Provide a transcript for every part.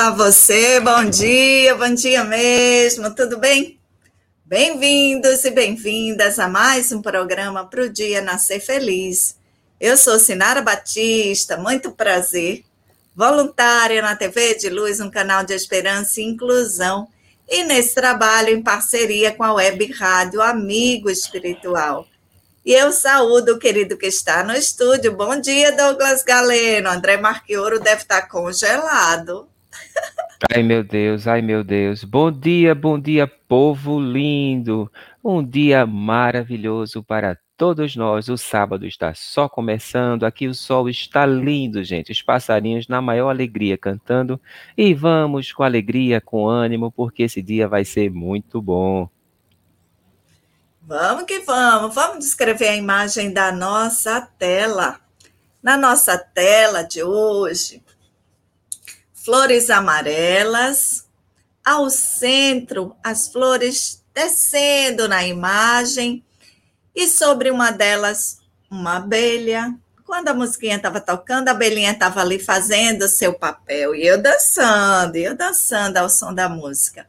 Olá, você, bom dia, bom dia mesmo, tudo bem? Bem-vindos e bem-vindas a mais um programa para o Dia Nascer Feliz. Eu sou Sinara Batista, muito prazer, voluntária na TV de Luz, um canal de esperança e inclusão, e nesse trabalho em parceria com a Web Rádio Amigo Espiritual. E eu saúdo o querido que está no estúdio. Bom dia, Douglas Galeno. André Marquioro deve estar congelado. Ai, meu Deus, ai, meu Deus. Bom dia, bom dia, povo lindo. Um dia maravilhoso para todos nós. O sábado está só começando. Aqui o sol está lindo, gente. Os passarinhos na maior alegria cantando. E vamos com alegria, com ânimo, porque esse dia vai ser muito bom. Vamos que vamos. Vamos descrever a imagem da nossa tela. Na nossa tela de hoje, flores amarelas, ao centro, as flores descendo na imagem, e sobre uma delas, uma abelha. Quando a musiquinha estava tocando, a abelhinha estava ali fazendo seu papel, e eu dançando, e eu dançando ao som da música.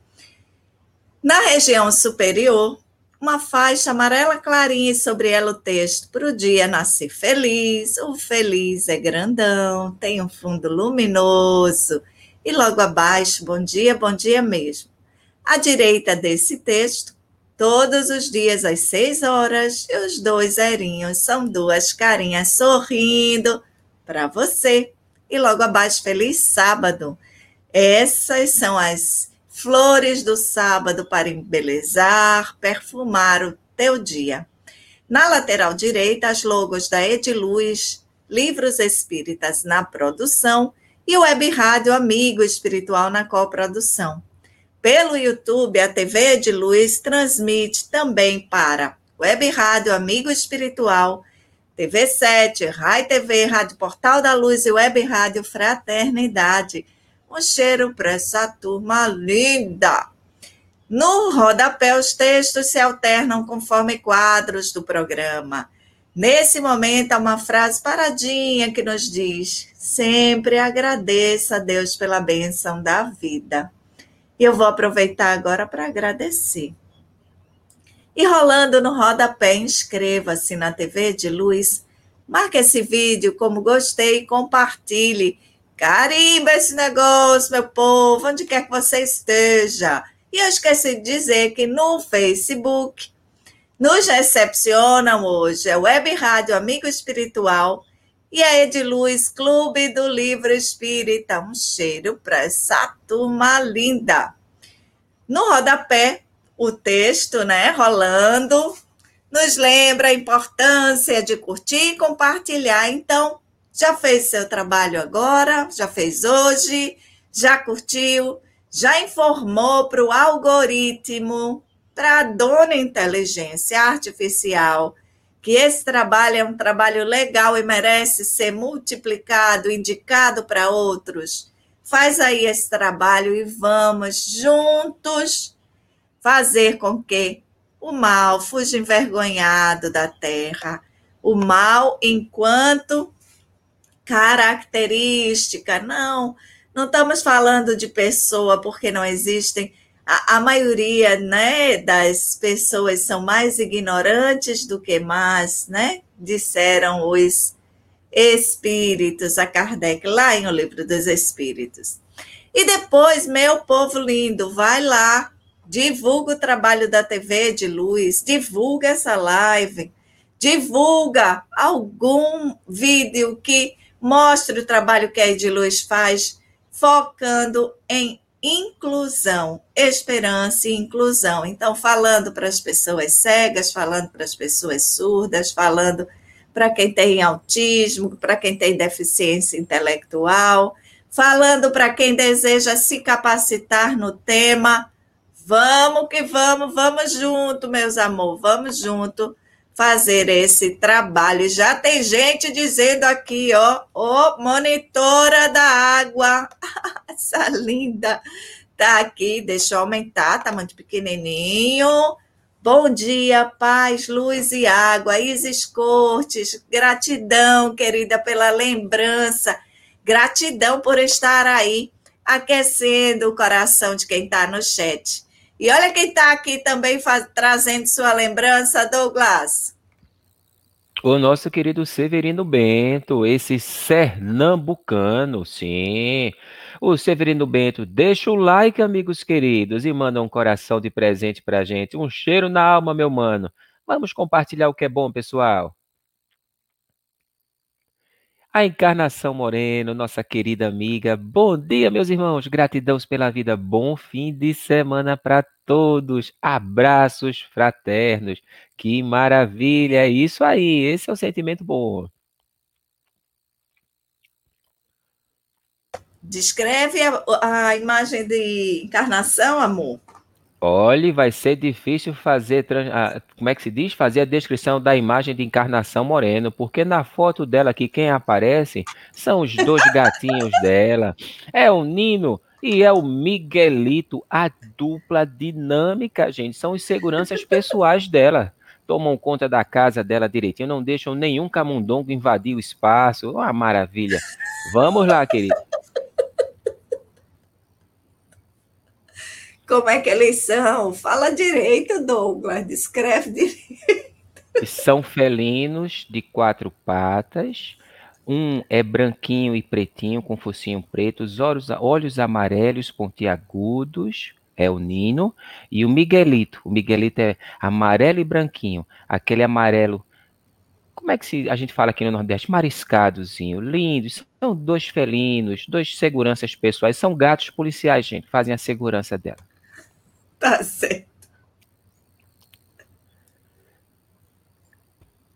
Na região superior, uma faixa amarela clarinha e sobre ela o texto para o dia nascer feliz. O feliz é grandão, tem um fundo luminoso. E logo abaixo, bom dia, bom dia mesmo. À direita desse texto, todos os dias às seis horas, os dois zerinhos são duas carinhas sorrindo para você. E logo abaixo, feliz sábado. Essas são as flores do sábado para embelezar, perfumar o teu dia. Na lateral direita, as logos da Ediluz, Livros Espíritas na produção e Web Rádio Amigo Espiritual na coprodução. Pelo YouTube, a TV Ediluz transmite também para Web Rádio Amigo Espiritual, TV7, Rai TV, Rádio Portal da Luz e Web Rádio Fraternidade um cheiro para essa turma linda. No rodapé, os textos se alternam conforme quadros do programa. Nesse momento, há uma frase paradinha que nos diz: sempre agradeça a Deus pela bênção da vida. E eu vou aproveitar agora para agradecer. E rolando no rodapé, inscreva-se na TV de Luz, marque esse vídeo como gostei e compartilhe Carimba esse negócio, meu povo, onde quer que você esteja. E eu esqueci de dizer que no Facebook nos recepcionam hoje a Web Rádio Amigo Espiritual e a Ediluz Clube do Livro Espírita. Um cheiro para essa turma linda. No rodapé, o texto, né, rolando, nos lembra a importância de curtir e compartilhar. Então, já fez seu trabalho agora? Já fez hoje? Já curtiu? Já informou para o algoritmo, para a dona inteligência artificial, que esse trabalho é um trabalho legal e merece ser multiplicado, indicado para outros? Faz aí esse trabalho e vamos juntos fazer com que o mal fuja envergonhado da terra. O mal, enquanto característica. Não, não estamos falando de pessoa porque não existem. A, a maioria né, das pessoas são mais ignorantes do que más, né? Disseram os espíritos a Kardec, lá em O Livro dos Espíritos. E depois, meu povo lindo, vai lá, divulga o trabalho da TV de luz, divulga essa live, divulga algum vídeo que mostre o trabalho que a Ediluz faz, focando em inclusão, esperança e inclusão. Então, falando para as pessoas cegas, falando para as pessoas surdas, falando para quem tem autismo, para quem tem deficiência intelectual, falando para quem deseja se capacitar no tema. Vamos que vamos, vamos junto, meus amor, vamos junto fazer esse trabalho. Já tem gente dizendo aqui, ó, ó, monitora da água. Essa linda tá aqui, deixa eu aumentar, tá muito pequenininho. Bom dia, paz, luz e água. Isis Cortes, gratidão, querida, pela lembrança. Gratidão por estar aí aquecendo o coração de quem está no chat. E olha quem está aqui também faz, trazendo sua lembrança, Douglas. O nosso querido Severino Bento, esse pernambucano, sim. O Severino Bento, deixa o like, amigos queridos, e manda um coração de presente pra gente. Um cheiro na alma, meu mano. Vamos compartilhar o que é bom, pessoal. A Encarnação Moreno, nossa querida amiga. Bom dia, meus irmãos. Gratidão pela vida. Bom fim de semana para todos. Abraços fraternos. Que maravilha. É isso aí. Esse é o sentimento bom. Descreve a, a imagem de encarnação, amor. Olhe, vai ser difícil fazer, como é que se diz? Fazer a descrição da imagem de Encarnação Moreno, porque na foto dela aqui, quem aparece são os dois gatinhos dela. É o Nino e é o Miguelito, a dupla dinâmica, gente. São os seguranças pessoais dela. Tomam conta da casa dela direitinho, não deixam nenhum camundongo invadir o espaço. Uma maravilha. Vamos lá, querido. Como é que eles são? Fala direito, Douglas, descreve direito. São felinos de quatro patas. Um é branquinho e pretinho, com focinho preto, os olhos, olhos amarelos pontiagudos, é o Nino. E o Miguelito. O Miguelito é amarelo e branquinho. Aquele amarelo como é que se, a gente fala aqui no Nordeste? Mariscadozinho, lindos. São dois felinos, dois seguranças pessoais. São gatos policiais, gente, fazem a segurança dela. Tá certo.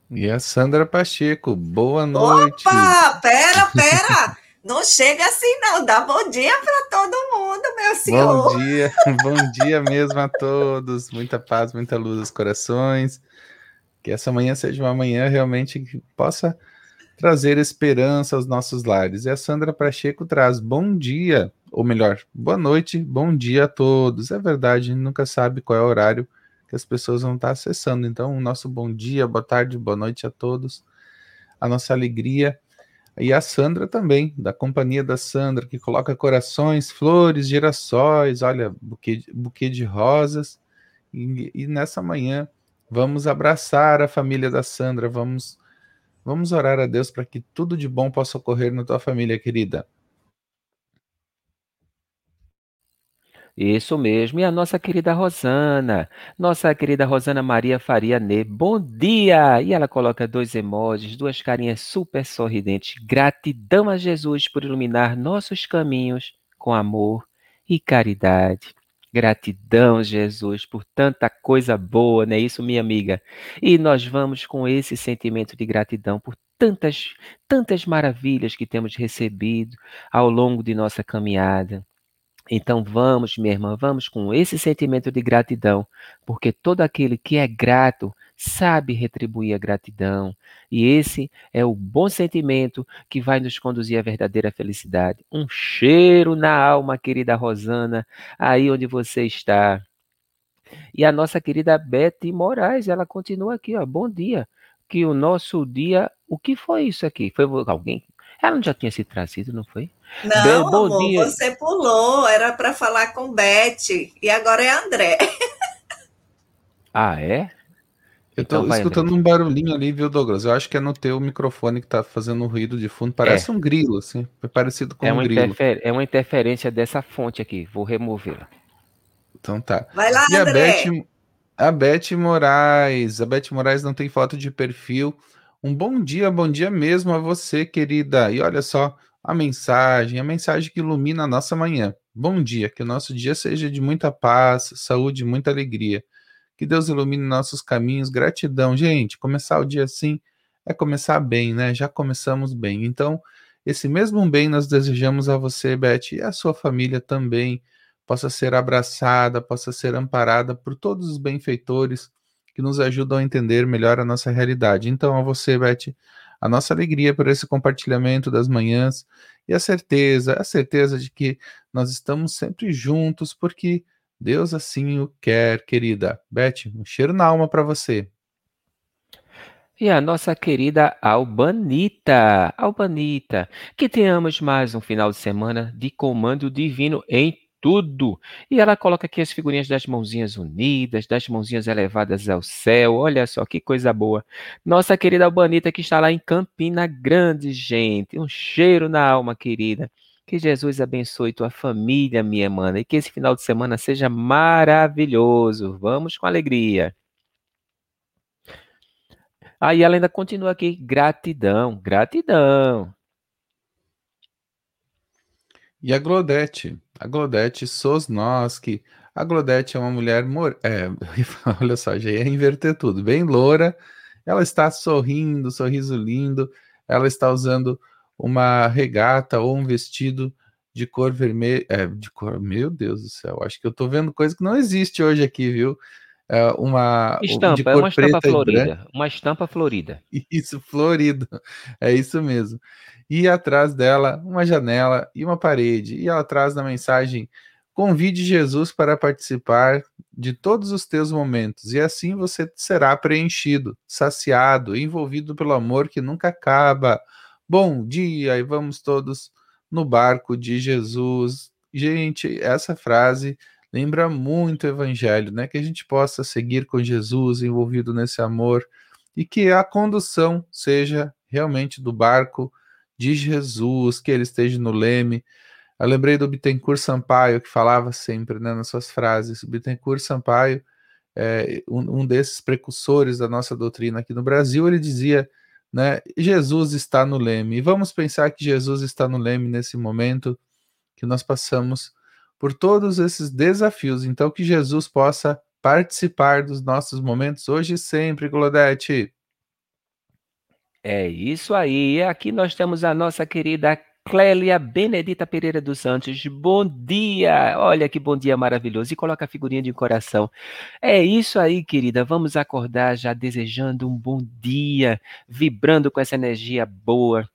E a Sandra Pacheco, boa noite. Opa, pera, pera. Não chega assim, não. Dá bom dia para todo mundo, meu senhor. Bom dia, bom dia mesmo a todos. Muita paz, muita luz nos corações. Que essa manhã seja uma manhã realmente que possa trazer esperança aos nossos lares. E a Sandra Pacheco traz bom dia ou melhor, boa noite, bom dia a todos. É verdade, a gente nunca sabe qual é o horário que as pessoas vão estar acessando. Então, o nosso bom dia, boa tarde, boa noite a todos. A nossa alegria. E a Sandra também, da companhia da Sandra, que coloca corações, flores, girassóis, olha, buquê, buquê de rosas. E, e nessa manhã, vamos abraçar a família da Sandra, vamos, vamos orar a Deus para que tudo de bom possa ocorrer na tua família, querida. Isso mesmo. E a nossa querida Rosana, nossa querida Rosana Maria Faria Ne, bom dia! E ela coloca dois emojis, duas carinhas super sorridentes. Gratidão a Jesus por iluminar nossos caminhos com amor e caridade. Gratidão, Jesus, por tanta coisa boa, não é isso, minha amiga? E nós vamos com esse sentimento de gratidão por tantas, tantas maravilhas que temos recebido ao longo de nossa caminhada. Então vamos, minha irmã, vamos com esse sentimento de gratidão, porque todo aquele que é grato sabe retribuir a gratidão, e esse é o bom sentimento que vai nos conduzir à verdadeira felicidade. Um cheiro na alma, querida Rosana, aí onde você está. E a nossa querida Beth Moraes, ela continua aqui, ó. Bom dia. Que o nosso dia, o que foi isso aqui? Foi alguém ela não já tinha se trazido, não foi? Não, bom amor, dia. você pulou. Era para falar com Beth. E agora é André. Ah, é? Eu tô então escutando André. um barulhinho ali, viu, Douglas? Eu acho que é no teu microfone que tá fazendo um ruído de fundo. Parece é. um grilo, assim. É parecido com é um grilo. Interfer... É uma interferência dessa fonte aqui. Vou removê-la. Então tá. Vai lá, e André. A Beth, a Beth Moraes. A Beth Moraes não tem foto de perfil. Um bom dia, bom dia mesmo a você, querida. E olha só a mensagem, a mensagem que ilumina a nossa manhã. Bom dia, que o nosso dia seja de muita paz, saúde e muita alegria. Que Deus ilumine nossos caminhos. Gratidão, gente. Começar o dia assim é começar bem, né? Já começamos bem. Então, esse mesmo bem nós desejamos a você, Beth, e a sua família também possa ser abraçada, possa ser amparada por todos os benfeitores que nos ajudam a entender melhor a nossa realidade. Então, a você, Beth, a nossa alegria por esse compartilhamento das manhãs e a certeza, a certeza de que nós estamos sempre juntos, porque Deus assim o quer, querida. Beth, um cheiro na alma para você. e a nossa querida Albanita. Albanita, que tenhamos mais um final de semana de comando divino em tudo. E ela coloca aqui as figurinhas das mãozinhas unidas, das mãozinhas elevadas ao céu. Olha só que coisa boa. Nossa querida Albanita que está lá em Campina Grande, gente. Um cheiro na alma, querida. Que Jesus abençoe tua família, minha mana, e que esse final de semana seja maravilhoso. Vamos com alegria. Aí ela ainda continua aqui, gratidão, gratidão. E a Glodete, a Glodete Sosnoski. A Glodete é uma mulher, mor... é, olha só, já ia inverter tudo, bem loura. Ela está sorrindo, sorriso lindo. Ela está usando uma regata ou um vestido de cor vermelha, é, de cor, meu Deus do céu, acho que eu estou vendo coisa que não existe hoje aqui, viu? É uma estampa, de é cor é uma estampa florida, uma estampa florida. Isso, florido, é isso mesmo. E atrás dela, uma janela e uma parede. E ela traz na mensagem: convide Jesus para participar de todos os teus momentos, e assim você será preenchido, saciado, envolvido pelo amor que nunca acaba. Bom dia, e vamos todos no barco de Jesus. Gente, essa frase lembra muito o evangelho, né? Que a gente possa seguir com Jesus envolvido nesse amor e que a condução seja realmente do barco de Jesus, que ele esteja no leme. Eu lembrei do Bittencourt Sampaio, que falava sempre né, nas suas frases. O Bittencourt Sampaio, é, um, um desses precursores da nossa doutrina aqui no Brasil, ele dizia: né, Jesus está no leme. E vamos pensar que Jesus está no leme nesse momento que nós passamos por todos esses desafios. Então, que Jesus possa participar dos nossos momentos hoje e sempre, Glodete. É isso aí. Aqui nós temos a nossa querida Clélia Benedita Pereira dos Santos. Bom dia! Olha que bom dia maravilhoso. E coloca a figurinha de coração. É isso aí, querida. Vamos acordar já desejando um bom dia, vibrando com essa energia boa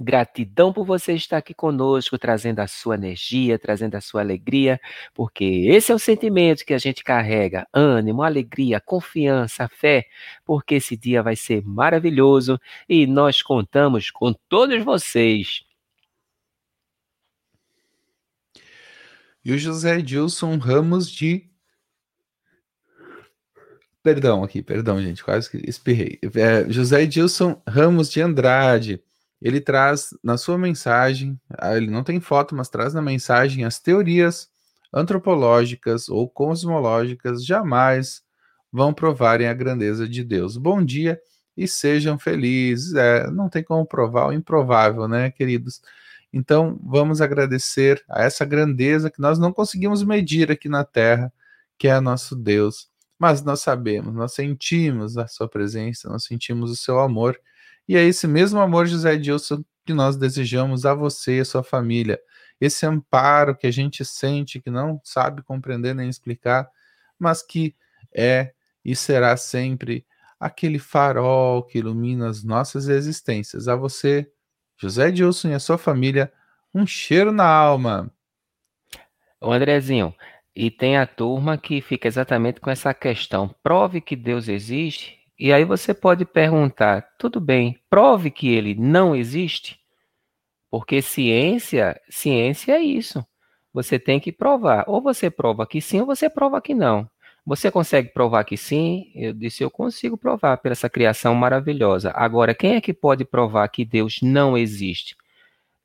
Gratidão por você estar aqui conosco, trazendo a sua energia, trazendo a sua alegria, porque esse é o sentimento que a gente carrega: ânimo, alegria, confiança, fé, porque esse dia vai ser maravilhoso e nós contamos com todos vocês. E o José Edilson Ramos de. Perdão aqui, perdão, gente, quase que espirrei. É, José Edilson Ramos de Andrade ele traz na sua mensagem, ah, ele não tem foto, mas traz na mensagem as teorias antropológicas ou cosmológicas jamais vão provarem a grandeza de Deus. Bom dia e sejam felizes. É, não tem como provar o improvável, né, queridos? Então, vamos agradecer a essa grandeza que nós não conseguimos medir aqui na Terra, que é nosso Deus. Mas nós sabemos, nós sentimos a sua presença, nós sentimos o seu amor e é esse mesmo amor, José Edilson, que nós desejamos a você e a sua família. Esse amparo que a gente sente, que não sabe compreender nem explicar, mas que é e será sempre aquele farol que ilumina as nossas existências. A você, José Edilson e a sua família, um cheiro na alma. Ô Andrezinho, e tem a turma que fica exatamente com essa questão. Prove que Deus existe e aí você pode perguntar: tudo bem, prove que ele não existe? Porque ciência, ciência é isso. Você tem que provar. Ou você prova que sim, ou você prova que não. Você consegue provar que sim? Eu disse, eu consigo provar pela essa criação maravilhosa. Agora, quem é que pode provar que Deus não existe?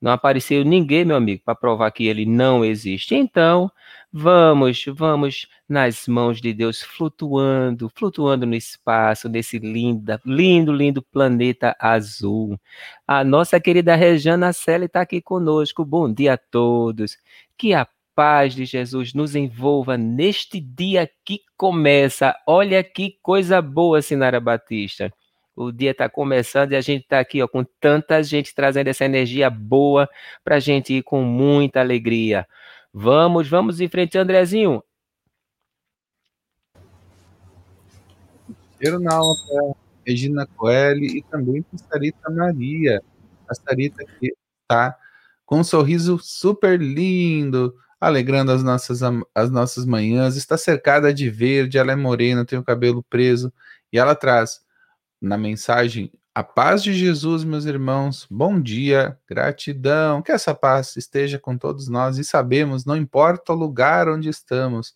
Não apareceu ninguém, meu amigo, para provar que ele não existe. Então, vamos, vamos nas mãos de Deus, flutuando, flutuando no espaço, nesse linda, lindo, lindo planeta azul. A nossa querida Rejana Selle está aqui conosco. Bom dia a todos. Que a paz de Jesus nos envolva neste dia que começa. Olha que coisa boa, Sinara Batista. O dia está começando e a gente está aqui ó, com tanta gente trazendo essa energia boa para a gente ir com muita alegria. Vamos, vamos em frente, Andrezinho. Cheiro na para Regina Coelho e também para Sarita Maria. A Sarita que está com um sorriso super lindo, alegrando as nossas, as nossas manhãs, está cercada de verde, ela é morena, tem o cabelo preso e ela traz na mensagem A paz de Jesus, meus irmãos, bom dia, gratidão, que essa paz esteja com todos nós e sabemos, não importa o lugar onde estamos,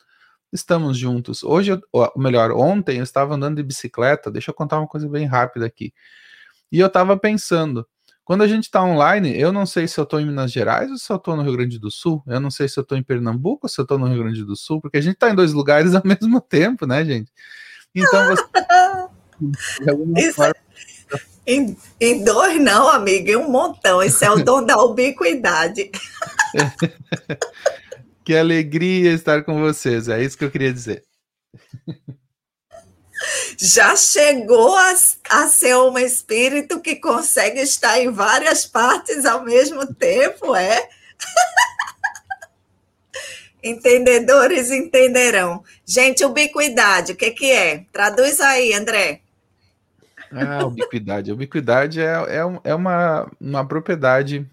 estamos juntos. Hoje, ou melhor, ontem eu estava andando de bicicleta, deixa eu contar uma coisa bem rápida aqui. E eu estava pensando, quando a gente está online, eu não sei se eu estou em Minas Gerais ou se eu estou no Rio Grande do Sul. Eu não sei se eu estou em Pernambuco ou se eu estou no Rio Grande do Sul, porque a gente está em dois lugares ao mesmo tempo, né, gente? Então você. Isso, forma... em, em, dois, não, amiga, em um montão. Esse é o dom da ubiquidade. que alegria estar com vocês, é isso que eu queria dizer já chegou a, a ser um espírito que consegue estar em várias partes ao mesmo tempo, é? Entendedores entenderão. Gente, ubiquidade, o que, que é? Traduz aí, André. Ah, ubiquidade. ubiquidade é, é, é uma, uma propriedade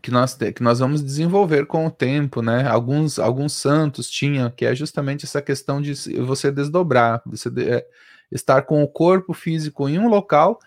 que nós, que nós vamos desenvolver com o tempo, né? Alguns, alguns santos tinham, que é justamente essa questão de você desdobrar, você de, é, estar com o corpo físico em um local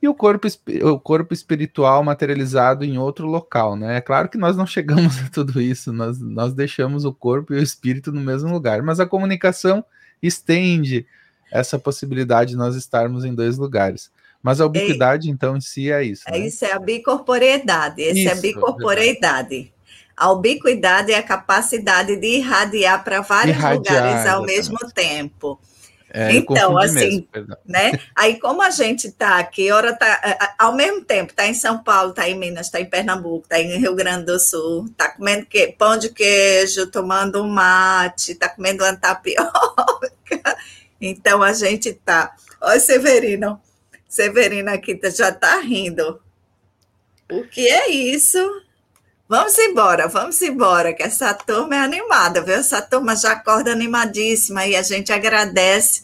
e o corpo, o corpo espiritual materializado em outro local, né? É claro que nós não chegamos a tudo isso, nós, nós deixamos o corpo e o espírito no mesmo lugar, mas a comunicação estende essa possibilidade de nós estarmos em dois lugares. Mas a ubiquidade, é, então, em si é isso. É né? Isso é a bicorporeidade. Esse é a bicorporeidade. A ubiquidade é a capacidade de irradiar para vários irradiar, lugares ao exatamente. mesmo tempo. É, então, assim, mesmo, né? Aí, como a gente está aqui, hora tá, ao mesmo tempo, está em São Paulo, está em Minas, está em Pernambuco, está em Rio Grande do Sul, está comendo que, pão de queijo, tomando um mate, está comendo uma tapioca. Então, a gente está. Olha, Severino, Severina aqui tá, já está rindo. O que é isso? Vamos embora, vamos embora, que essa turma é animada, viu? Essa turma já acorda animadíssima e a gente agradece.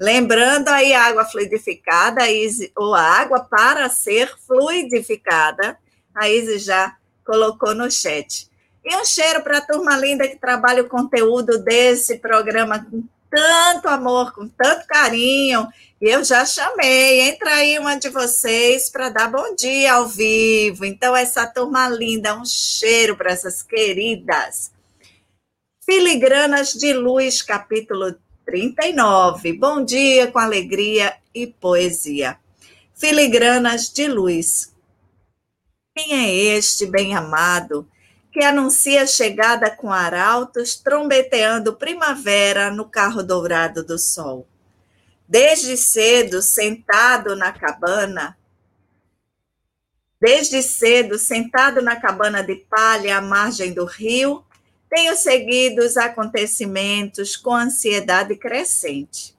Lembrando aí a água fluidificada, ou a água para ser fluidificada, a Izzy já colocou no chat. E um cheiro para a turma linda que trabalha o conteúdo desse programa tanto amor, com tanto carinho eu já chamei, entra aí uma de vocês para dar bom dia ao vivo. Então, essa turma linda, um cheiro para essas queridas. Filigranas de Luz, capítulo 39. Bom dia com alegria e poesia. Filigranas de Luz. Quem é este bem-amado que anuncia a chegada com arautos, trombeteando primavera no carro dourado do sol? desde cedo sentado na cabana, desde cedo sentado na cabana de palha à margem do rio, tenho seguido os acontecimentos com ansiedade crescente.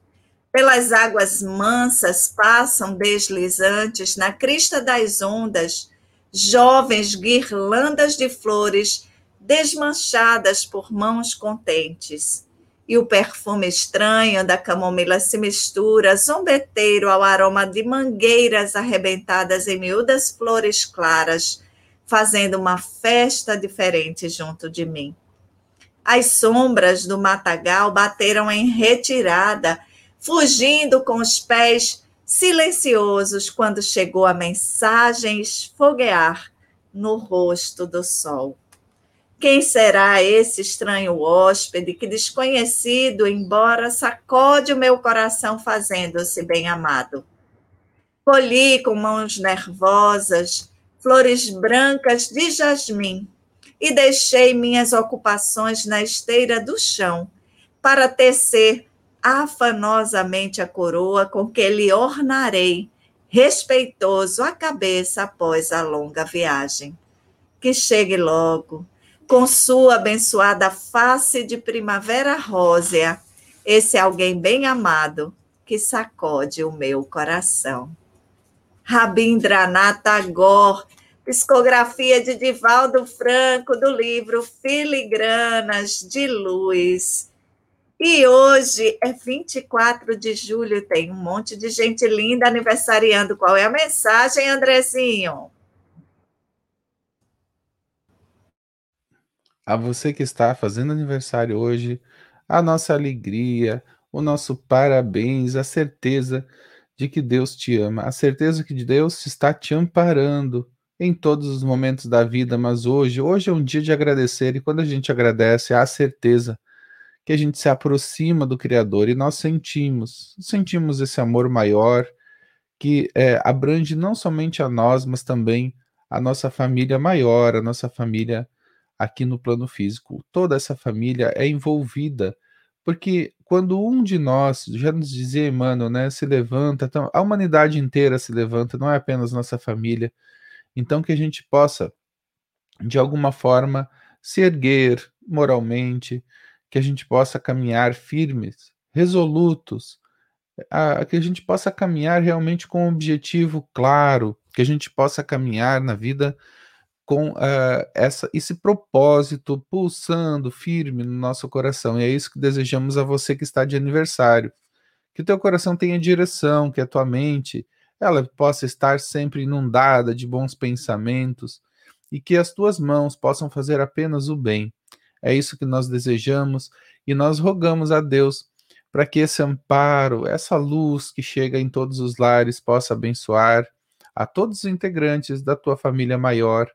Pelas águas mansas passam deslizantes na crista das ondas, jovens guirlandas de flores desmanchadas por mãos contentes e o perfume estranho da camomila se mistura, zombeteiro ao aroma de mangueiras arrebentadas em miúdas flores claras, fazendo uma festa diferente junto de mim. As sombras do matagal bateram em retirada, fugindo com os pés silenciosos quando chegou a mensagem esfoguear no rosto do sol. Quem será esse estranho hóspede que, desconhecido, embora sacode o meu coração fazendo-se bem amado? Colhi com mãos nervosas flores brancas de jasmim e deixei minhas ocupações na esteira do chão para tecer afanosamente a coroa com que lhe ornarei, respeitoso a cabeça após a longa viagem. Que chegue logo, com sua abençoada face de primavera rósea, esse alguém bem amado que sacode o meu coração. Rabindranath Tagore, psicografia de Divaldo Franco, do livro Filigranas de Luz. E hoje é 24 de julho, tem um monte de gente linda aniversariando. Qual é a mensagem, Andrezinho? a você que está fazendo aniversário hoje, a nossa alegria, o nosso parabéns, a certeza de que Deus te ama, a certeza que Deus está te amparando em todos os momentos da vida, mas hoje, hoje é um dia de agradecer e quando a gente agradece, há certeza que a gente se aproxima do Criador e nós sentimos, sentimos esse amor maior que é, abrange não somente a nós, mas também a nossa família maior, a nossa família aqui no plano físico. Toda essa família é envolvida, porque quando um de nós, já nos dizia Emmanuel, né, se levanta, então, a humanidade inteira se levanta, não é apenas nossa família. Então, que a gente possa, de alguma forma, se erguer moralmente, que a gente possa caminhar firmes, resolutos, a, que a gente possa caminhar realmente com um objetivo claro, que a gente possa caminhar na vida com uh, essa, esse propósito pulsando firme no nosso coração. E é isso que desejamos a você que está de aniversário. Que o teu coração tenha direção, que a tua mente ela possa estar sempre inundada de bons pensamentos e que as tuas mãos possam fazer apenas o bem. É isso que nós desejamos e nós rogamos a Deus para que esse amparo, essa luz que chega em todos os lares possa abençoar a todos os integrantes da tua família maior,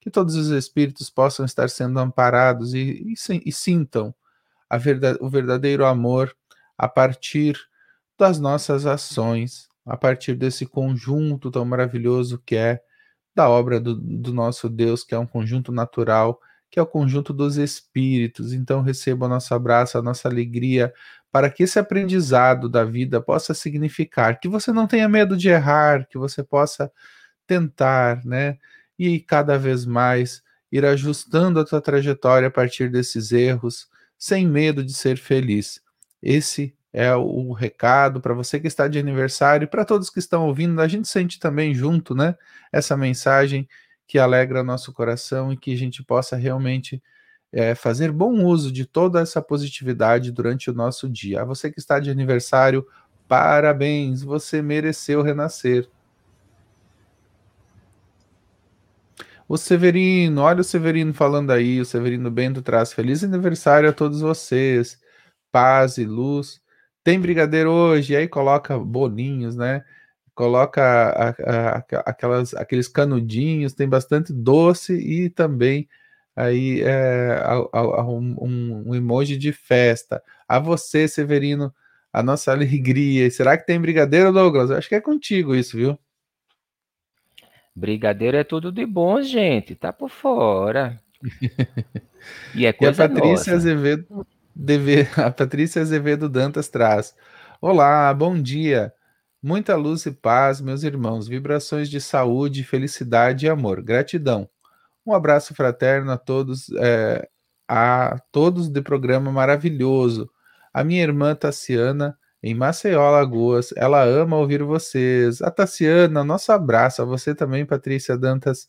que todos os espíritos possam estar sendo amparados e, e, e sintam verdade, o verdadeiro amor a partir das nossas ações, a partir desse conjunto tão maravilhoso que é da obra do, do nosso Deus, que é um conjunto natural, que é o conjunto dos espíritos. Então receba o nosso abraço, a nossa alegria, para que esse aprendizado da vida possa significar que você não tenha medo de errar, que você possa tentar, né? E cada vez mais ir ajustando a tua trajetória a partir desses erros, sem medo de ser feliz. Esse é o recado para você que está de aniversário e para todos que estão ouvindo. A gente sente também junto, né? Essa mensagem que alegra nosso coração e que a gente possa realmente é, fazer bom uso de toda essa positividade durante o nosso dia. A você que está de aniversário, parabéns, você mereceu renascer. O Severino, olha o Severino falando aí, o Severino Bento traz feliz aniversário a todos vocês, paz e luz. Tem brigadeiro hoje, e aí coloca bolinhos, né? Coloca a, a, a, aquelas, aqueles canudinhos, tem bastante doce e também aí é, um, um, emoji de festa. A você, Severino, a nossa alegria. será que tem brigadeiro, Douglas? Eu acho que é contigo isso, viu? Brigadeiro é tudo de bom, gente. Tá por fora. e é coisa e a Patrícia nossa. Azevedo, deve, a Patrícia Azevedo Dantas traz. Olá, bom dia. Muita luz e paz, meus irmãos. Vibrações de saúde, felicidade e amor. Gratidão. Um abraço fraterno a todos, é, a todos do programa maravilhoso. A minha irmã Tassiana, em Maceió, Alagoas, ela ama ouvir vocês. A Tassiana, nosso abraço. A você também, Patrícia Dantas.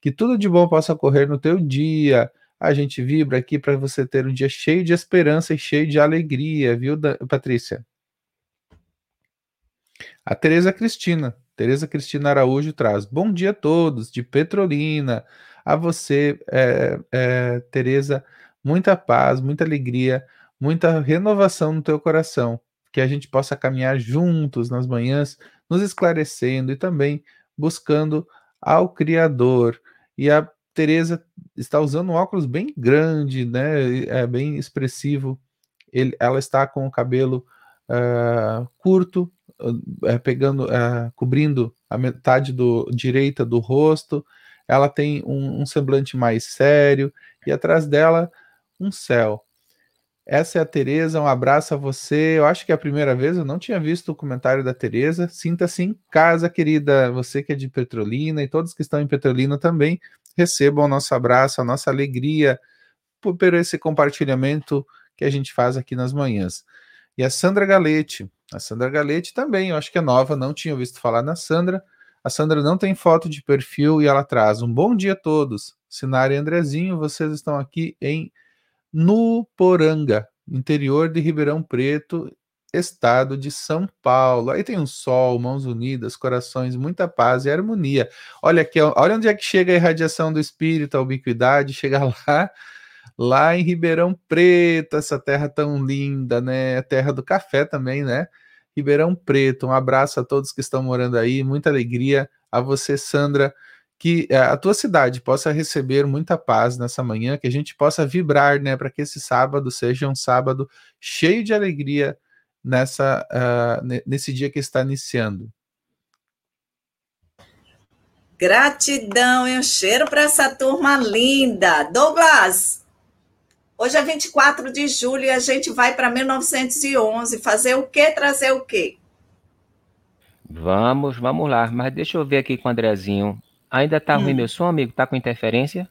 Que tudo de bom possa ocorrer no teu dia. A gente vibra aqui para você ter um dia cheio de esperança e cheio de alegria, viu, Patrícia? A Tereza Cristina. Tereza Cristina Araújo traz. Bom dia a todos, de Petrolina. A você, é, é, Tereza, muita paz, muita alegria, muita renovação no teu coração, que a gente possa caminhar juntos nas manhãs, nos esclarecendo e também buscando ao Criador. E a Tereza está usando um óculos bem grande, né? É bem expressivo. Ele, ela está com o cabelo uh, curto, uh, pegando, uh, cobrindo a metade do direita do rosto ela tem um, um semblante mais sério e atrás dela um céu. Essa é a Tereza, um abraço a você. Eu acho que é a primeira vez, eu não tinha visto o comentário da Tereza. Sinta-se em casa, querida. Você que é de Petrolina e todos que estão em Petrolina também recebam o nosso abraço, a nossa alegria por, por esse compartilhamento que a gente faz aqui nas manhãs. E a Sandra Galete, a Sandra Galete também, eu acho que é nova, não tinha visto falar na Sandra. A Sandra não tem foto de perfil e ela traz um bom dia a todos. Sinara e Andrezinho, vocês estão aqui em Nuporanga, interior de Ribeirão Preto, estado de São Paulo. Aí tem um sol, mãos unidas, corações, muita paz e harmonia. Olha aqui, olha onde é que chega a irradiação do espírito, a ubiquidade, chega lá, lá em Ribeirão Preto, essa terra tão linda, né? A terra do café também, né? Ribeirão Preto. Um abraço a todos que estão morando aí, muita alegria a você, Sandra. Que eh, a tua cidade possa receber muita paz nessa manhã, que a gente possa vibrar, né, para que esse sábado seja um sábado cheio de alegria nessa uh, nesse dia que está iniciando. Gratidão e um cheiro para essa turma linda. Douglas, hoje é 24 de julho e a gente vai para 1911 fazer o quê? Trazer o quê? Vamos, vamos lá. Mas deixa eu ver aqui com o Andrezinho. Ainda tá hum. ruim meu som, amigo? Tá com interferência?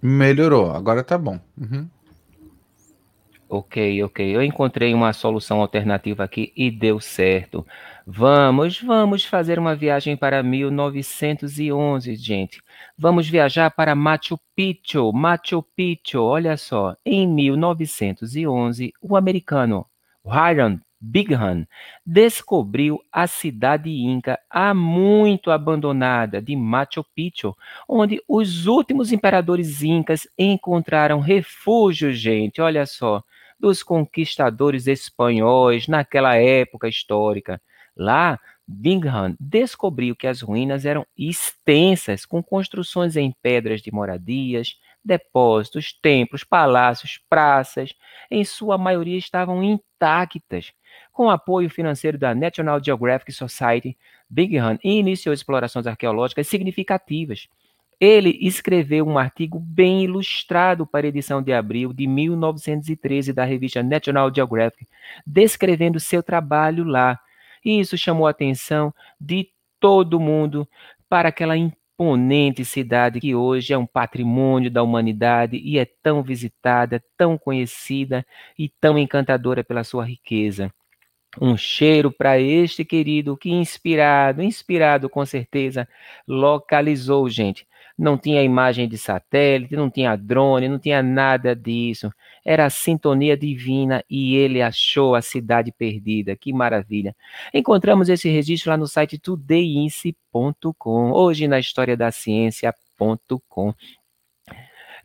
Melhorou, agora tá bom. Uhum. Ok, ok. Eu encontrei uma solução alternativa aqui e deu certo. Vamos, vamos fazer uma viagem para 1911, gente. Vamos viajar para Machu Picchu. Machu Picchu, olha só. Em 1911, o americano Hiram Bingham descobriu a cidade inca há muito abandonada de Machu Picchu, onde os últimos imperadores incas encontraram refúgio, gente. Olha só, dos conquistadores espanhóis naquela época histórica. Lá, Bingham descobriu que as ruínas eram extensas, com construções em pedras de moradias, depósitos, templos, palácios, praças, em sua maioria estavam intactas. Com apoio financeiro da National Geographic Society, Bingham iniciou explorações arqueológicas significativas. Ele escreveu um artigo bem ilustrado para a edição de abril de 1913 da revista National Geographic, descrevendo seu trabalho lá e isso chamou a atenção de todo mundo para aquela imponente cidade que hoje é um patrimônio da humanidade e é tão visitada, tão conhecida e tão encantadora pela sua riqueza. Um cheiro para este querido que inspirado, inspirado com certeza, localizou, gente, não tinha imagem de satélite, não tinha drone, não tinha nada disso. Era a sintonia divina e ele achou a cidade perdida. Que maravilha. Encontramos esse registro lá no site todayince.com, hoje na história da ciência.com.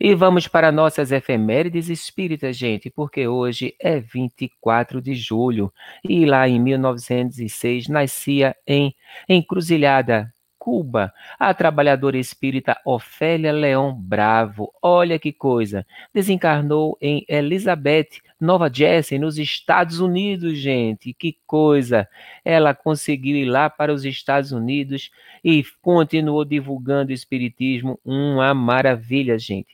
E vamos para nossas efemérides espíritas, gente, porque hoje é 24 de julho e lá em 1906 nascia em Encruzilhada, Cuba, a trabalhadora espírita Ofélia Leão Bravo. Olha que coisa! Desencarnou em Elizabeth, Nova Jersey, nos Estados Unidos, gente. Que coisa! Ela conseguiu ir lá para os Estados Unidos e continuou divulgando o espiritismo. Uma maravilha, gente.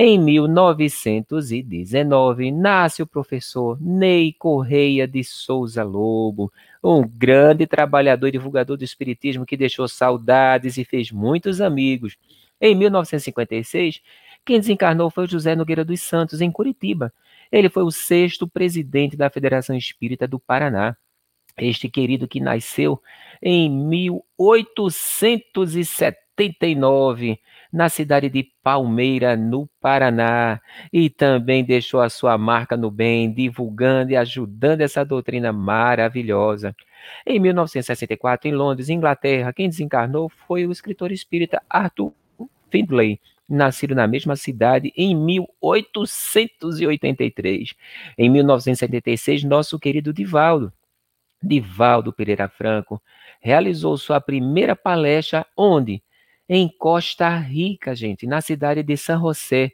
Em 1919, nasce o professor Ney Correia de Souza Lobo, um grande trabalhador e divulgador do Espiritismo que deixou saudades e fez muitos amigos. Em 1956, quem desencarnou foi José Nogueira dos Santos, em Curitiba. Ele foi o sexto presidente da Federação Espírita do Paraná. Este querido que nasceu em 1879 na cidade de Palmeira, no Paraná, e também deixou a sua marca no bem, divulgando e ajudando essa doutrina maravilhosa. Em 1964, em Londres, Inglaterra, quem desencarnou foi o escritor espírita Arthur Findlay, nascido na mesma cidade em 1883. Em 1976, nosso querido Divaldo, Divaldo Pereira Franco, realizou sua primeira palestra onde em Costa Rica, gente, na cidade de San José.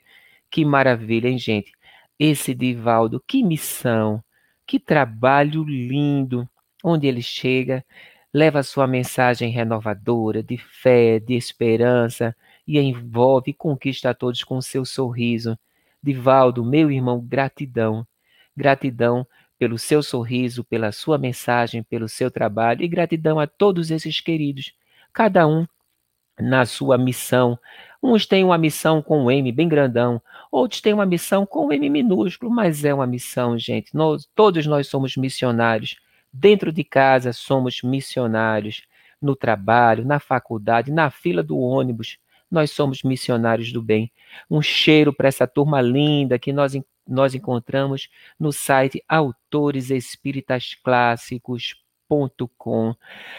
Que maravilha, hein, gente? Esse Divaldo, que missão, que trabalho lindo. Onde ele chega, leva sua mensagem renovadora de fé, de esperança e envolve e conquista a todos com seu sorriso. Divaldo, meu irmão, gratidão. Gratidão pelo seu sorriso, pela sua mensagem, pelo seu trabalho e gratidão a todos esses queridos, cada um na sua missão. Uns têm uma missão com o M bem grandão, outros têm uma missão com o M minúsculo, mas é uma missão, gente. Nós, todos nós somos missionários. Dentro de casa somos missionários. No trabalho, na faculdade, na fila do ônibus, nós somos missionários do bem. Um cheiro para essa turma linda que nós, nós encontramos no site Autores Espíritas Clássicos com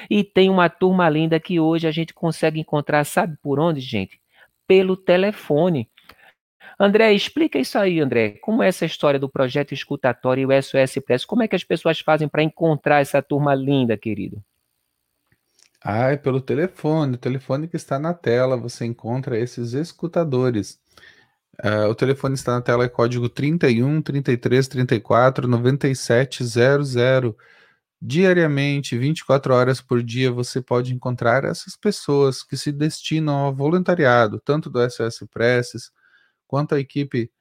E tem uma turma linda que hoje a gente consegue encontrar, sabe por onde, gente? Pelo telefone. André, explica isso aí, André. Como é essa história do projeto escutatório e o SOS Press? Como é que as pessoas fazem para encontrar essa turma linda, querido? Ah, é pelo telefone. O telefone que está na tela, você encontra esses escutadores. Uh, o telefone está na tela, é código 31 33 34 97 00. Diariamente, 24 horas por dia, você pode encontrar essas pessoas que se destinam ao voluntariado, tanto do SOS Presses, quanto a equipe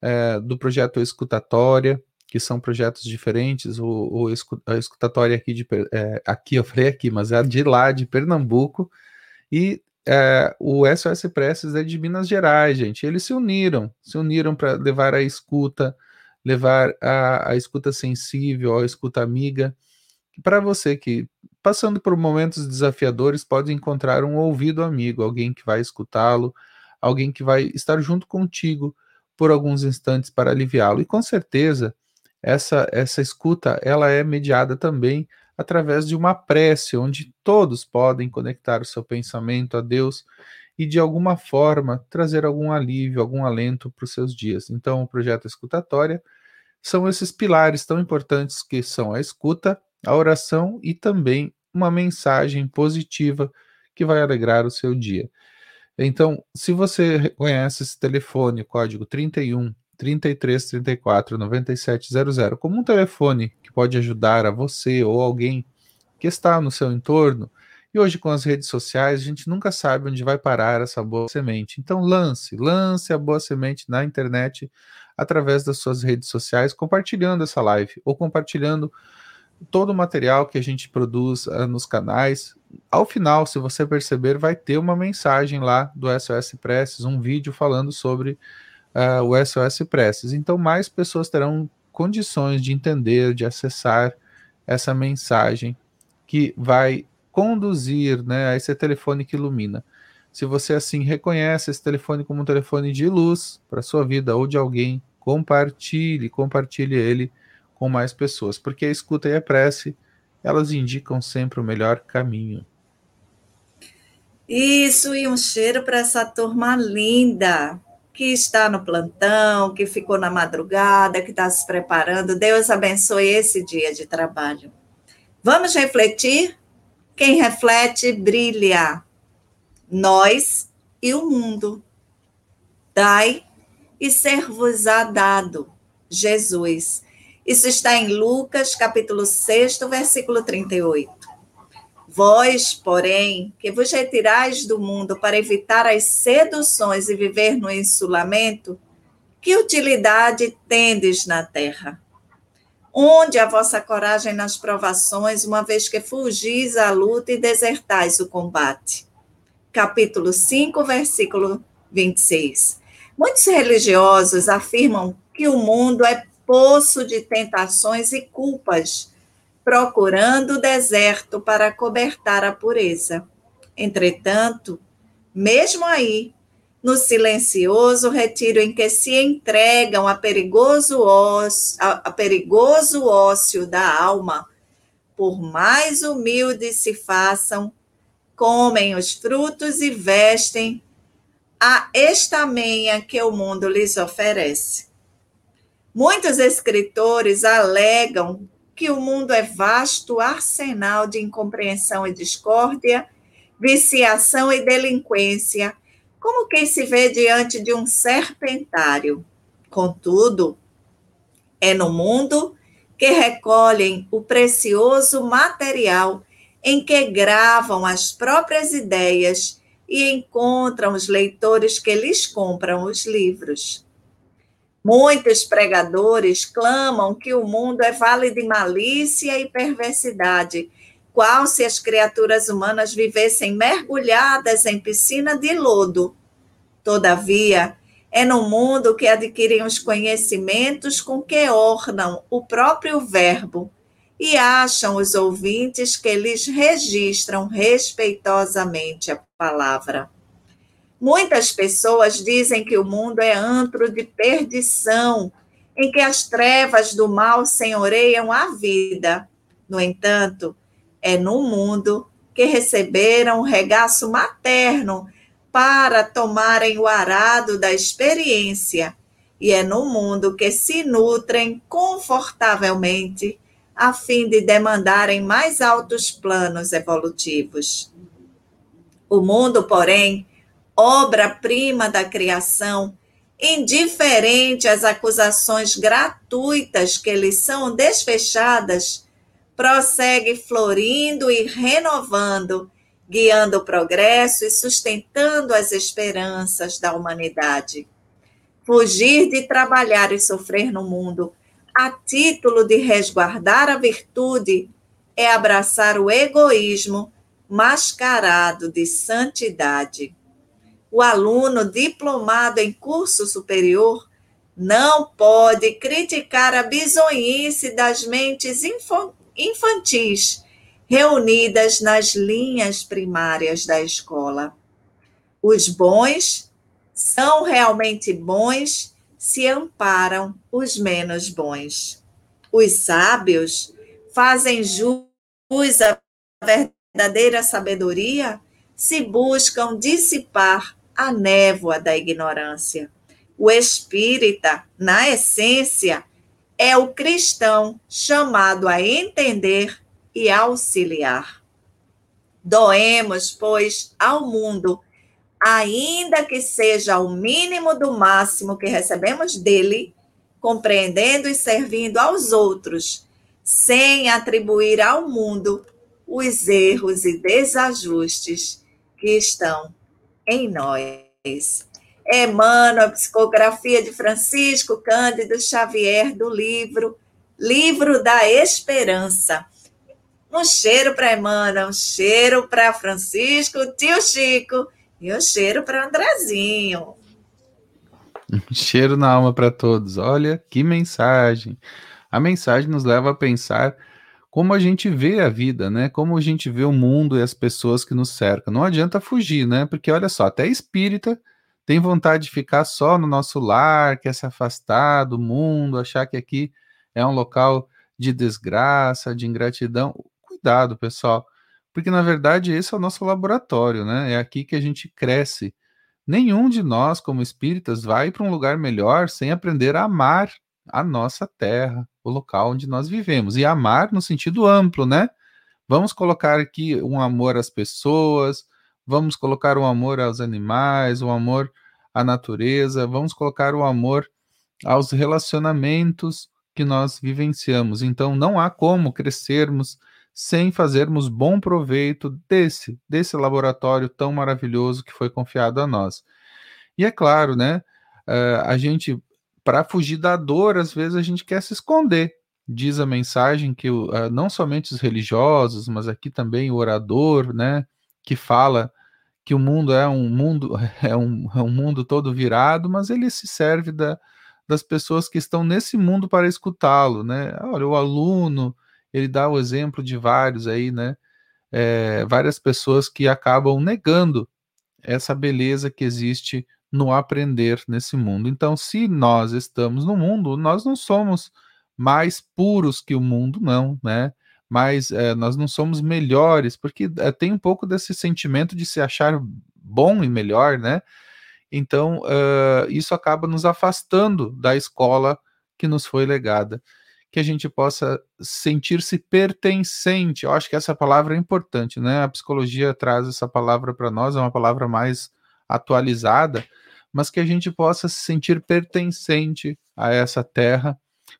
é, do projeto Escutatória, que são projetos diferentes. O, o a Escutatória aqui, de, é, aqui, eu falei aqui, mas é de lá, de Pernambuco, e é, o SOS Presses é de Minas Gerais, gente. Eles se uniram, se uniram para levar a escuta, levar a, a escuta sensível, a escuta amiga. Para você que, passando por momentos desafiadores, pode encontrar um ouvido amigo, alguém que vai escutá-lo, alguém que vai estar junto contigo por alguns instantes para aliviá-lo. E com certeza, essa, essa escuta ela é mediada também através de uma prece, onde todos podem conectar o seu pensamento a Deus e de alguma forma trazer algum alívio, algum alento para os seus dias. Então, o projeto Escutatória são esses pilares tão importantes que são a escuta, a oração e também uma mensagem positiva que vai alegrar o seu dia. Então, se você reconhece esse telefone, código 31 33 34 9700, como um telefone que pode ajudar a você ou alguém que está no seu entorno, e hoje com as redes sociais, a gente nunca sabe onde vai parar essa boa semente. Então, lance, lance a boa semente na internet através das suas redes sociais, compartilhando essa live ou compartilhando todo o material que a gente produz uh, nos canais. Ao final, se você perceber, vai ter uma mensagem lá do SOS Presses, um vídeo falando sobre uh, o SOS Presses. Então, mais pessoas terão condições de entender, de acessar essa mensagem que vai conduzir né, a esse telefone que ilumina. Se você assim reconhece esse telefone como um telefone de luz para sua vida ou de alguém, compartilhe, compartilhe ele com mais pessoas, porque a escuta e a prece, elas indicam sempre o melhor caminho. Isso, e um cheiro para essa turma linda que está no plantão, que ficou na madrugada, que está se preparando. Deus abençoe esse dia de trabalho. Vamos refletir? Quem reflete, brilha. Nós e o mundo. Dai e ser-vos-á dado. Jesus. Isso está em Lucas, capítulo 6, versículo 38. Vós, porém, que vos retirais do mundo para evitar as seduções e viver no insulamento, que utilidade tendes na terra? Onde a vossa coragem nas provações, uma vez que fugis à luta e desertais o combate? Capítulo 5, versículo 26. Muitos religiosos afirmam que o mundo é poço de tentações e culpas, procurando o deserto para cobertar a pureza. Entretanto, mesmo aí, no silencioso retiro em que se entregam a perigoso ócio, a, perigoso ócio da alma, por mais humildes se façam, comem os frutos e vestem a estamenha que o mundo lhes oferece. Muitos escritores alegam que o mundo é vasto arsenal de incompreensão e discórdia, viciação e delinquência, como quem se vê diante de um serpentário. Contudo, é no mundo que recolhem o precioso material em que gravam as próprias ideias e encontram os leitores que lhes compram os livros. Muitos pregadores clamam que o mundo é vale de malícia e perversidade, qual se as criaturas humanas vivessem mergulhadas em piscina de lodo. Todavia, é no mundo que adquirem os conhecimentos com que ornam o próprio Verbo e acham os ouvintes que lhes registram respeitosamente a palavra. Muitas pessoas dizem que o mundo é antro de perdição, em que as trevas do mal senhoreiam a vida. No entanto, é no mundo que receberam o regaço materno para tomarem o arado da experiência, e é no mundo que se nutrem confortavelmente a fim de demandarem mais altos planos evolutivos. O mundo, porém, obra-prima da criação, indiferente às acusações gratuitas que lhe são desfechadas, prossegue florindo e renovando, guiando o progresso e sustentando as esperanças da humanidade. Fugir de trabalhar e sofrer no mundo a título de resguardar a virtude é abraçar o egoísmo mascarado de santidade. O aluno diplomado em curso superior não pode criticar a bizonhice das mentes infantis reunidas nas linhas primárias da escola. Os bons são realmente bons se amparam os menos bons. Os sábios fazem jus à verdadeira sabedoria se buscam dissipar a névoa da ignorância. O espírita, na essência, é o cristão chamado a entender e auxiliar. Doemos, pois, ao mundo, ainda que seja o mínimo do máximo que recebemos dele, compreendendo e servindo aos outros, sem atribuir ao mundo os erros e desajustes que estão em nós. Emmanuel, psicografia de Francisco Cândido Xavier, do livro Livro da Esperança. Um cheiro para Emmanuel, um cheiro para Francisco, tio Chico, e um cheiro para Andrezinho. Um cheiro na alma para todos. Olha que mensagem. A mensagem nos leva a pensar como a gente vê a vida, né? Como a gente vê o mundo e as pessoas que nos cercam. Não adianta fugir, né? Porque olha só, até espírita tem vontade de ficar só no nosso lar, quer se afastar do mundo, achar que aqui é um local de desgraça, de ingratidão. Cuidado, pessoal, porque na verdade esse é o nosso laboratório, né? É aqui que a gente cresce. Nenhum de nós, como espíritas, vai para um lugar melhor sem aprender a amar a nossa terra, o local onde nós vivemos. E amar no sentido amplo, né? Vamos colocar aqui um amor às pessoas, vamos colocar um amor aos animais, um amor à natureza, vamos colocar o um amor aos relacionamentos que nós vivenciamos. Então, não há como crescermos sem fazermos bom proveito desse, desse laboratório tão maravilhoso que foi confiado a nós. E é claro, né? Uh, a gente para fugir da dor, às vezes a gente quer se esconder. Diz a mensagem que uh, não somente os religiosos, mas aqui também o orador, né, que fala que o mundo é um mundo é um, é um mundo todo virado, mas ele se serve da, das pessoas que estão nesse mundo para escutá-lo, né? Olha, o aluno, ele dá o exemplo de vários aí, né? É, várias pessoas que acabam negando essa beleza que existe no aprender nesse mundo. Então, se nós estamos no mundo, nós não somos mais puros que o mundo, não, né? Mas é, nós não somos melhores, porque é, tem um pouco desse sentimento de se achar bom e melhor, né? Então, uh, isso acaba nos afastando da escola que nos foi legada. Que a gente possa sentir-se pertencente. Eu acho que essa palavra é importante, né? A psicologia traz essa palavra para nós, é uma palavra mais atualizada, mas que a gente possa se sentir pertencente a essa terra,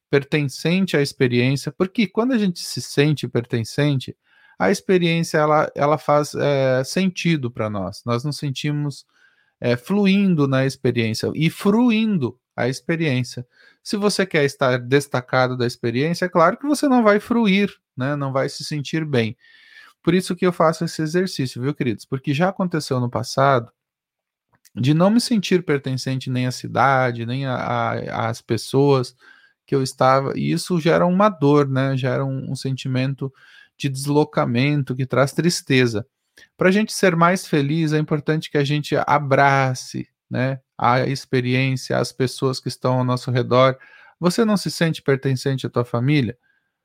pertencente à experiência, porque quando a gente se sente pertencente, a experiência ela, ela faz é, sentido para nós. Nós nos sentimos é, fluindo na experiência e fruindo a experiência. Se você quer estar destacado da experiência, é claro que você não vai fruir, né? não vai se sentir bem. Por isso que eu faço esse exercício, viu, queridos? Porque já aconteceu no passado de não me sentir pertencente nem à cidade, nem às pessoas que eu estava, e isso gera uma dor, né? Gera um, um sentimento de deslocamento que traz tristeza. Para a gente ser mais feliz, é importante que a gente abrace, né? A experiência, as pessoas que estão ao nosso redor. Você não se sente pertencente à tua família?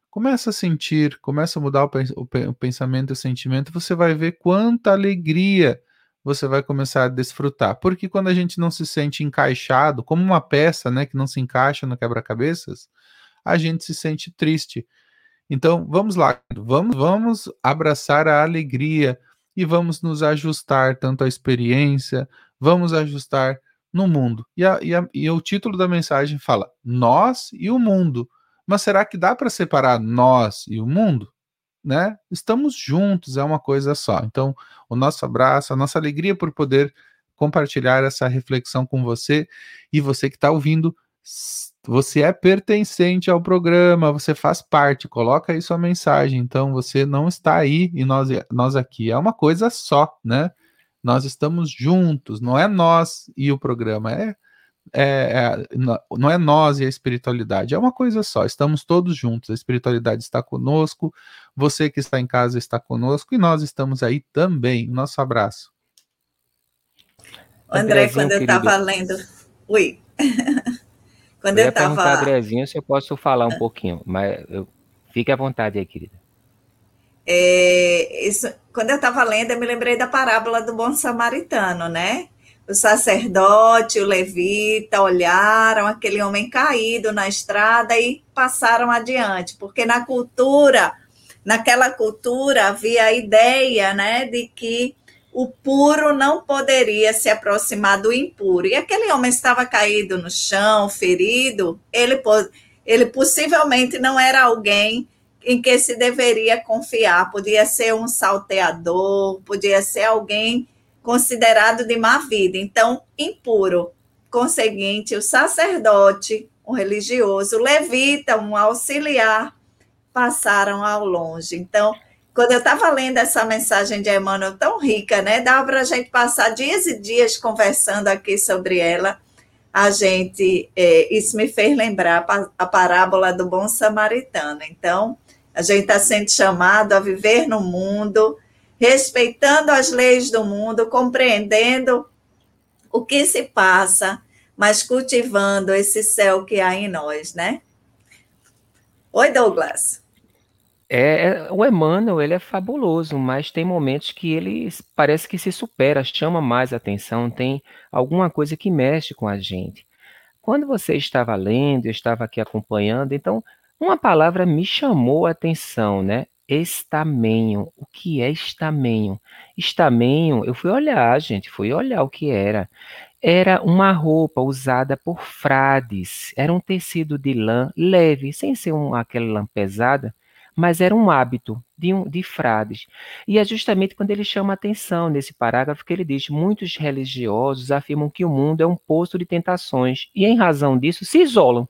Começa a sentir, começa a mudar o, pensamento e o sentimento, você vai ver quanta alegria você vai começar a desfrutar. Porque quando a gente não se sente encaixado, como uma peça, né, que não se encaixa no quebra-cabeças, a gente se sente triste. Então, vamos lá, vamos, vamos abraçar a alegria e vamos nos ajustar tanto à experiência, vamos ajustar no mundo. E, a, e, a, e o título da mensagem fala nós e o mundo. Mas será que dá para separar nós e o mundo? Né? Estamos juntos, é uma coisa só. Então, o nosso abraço, a nossa alegria por poder compartilhar essa reflexão com você e você que está ouvindo você é pertencente ao programa, você faz parte, coloca aí sua mensagem. Então você não está aí e nós, nós aqui. É uma coisa só, né? Nós estamos juntos, não é nós e o programa, é, é, é, não é nós e a espiritualidade, é uma coisa só, estamos todos juntos, a espiritualidade está conosco, você que está em casa está conosco e nós estamos aí também. Nosso abraço. André, quando eu estava lendo. Ui. Quando eu, ia tava... perguntar a Andrezinho se eu posso falar um pouquinho, mas eu... fique à vontade aí, querida. É, isso, quando eu estava lendo, eu me lembrei da parábola do bom samaritano, né? O sacerdote, o levita olharam aquele homem caído na estrada e passaram adiante, porque na cultura, naquela cultura havia a ideia, né, de que o puro não poderia se aproximar do impuro. E aquele homem estava caído no chão, ferido, ele, ele possivelmente não era alguém em que se deveria confiar. Podia ser um salteador, podia ser alguém considerado de má vida. Então, impuro. Conseguinte, o sacerdote, um religioso, o levita, um auxiliar, passaram ao longe. Então, quando eu estava lendo essa mensagem de Emmanuel tão rica, né? Dava para a gente passar dias e dias conversando aqui sobre ela. A gente, é, isso me fez lembrar a parábola do bom samaritano. Então, a gente está sendo chamado a viver no mundo, respeitando as leis do mundo, compreendendo o que se passa, mas cultivando esse céu que há em nós, né? Oi, Douglas. É, é, o Emmanuel, ele é fabuloso, mas tem momentos que ele parece que se supera, chama mais atenção, tem alguma coisa que mexe com a gente. Quando você estava lendo, eu estava aqui acompanhando, então uma palavra me chamou a atenção, né? Estamenho. O que é estamenho? Estamenho, eu fui olhar, gente, fui olhar o que era. Era uma roupa usada por frades. Era um tecido de lã leve, sem ser um, aquela lã pesada mas era um hábito de, um, de frades. E é justamente quando ele chama atenção nesse parágrafo que ele diz: muitos religiosos afirmam que o mundo é um poço de tentações e, em razão disso, se isolam.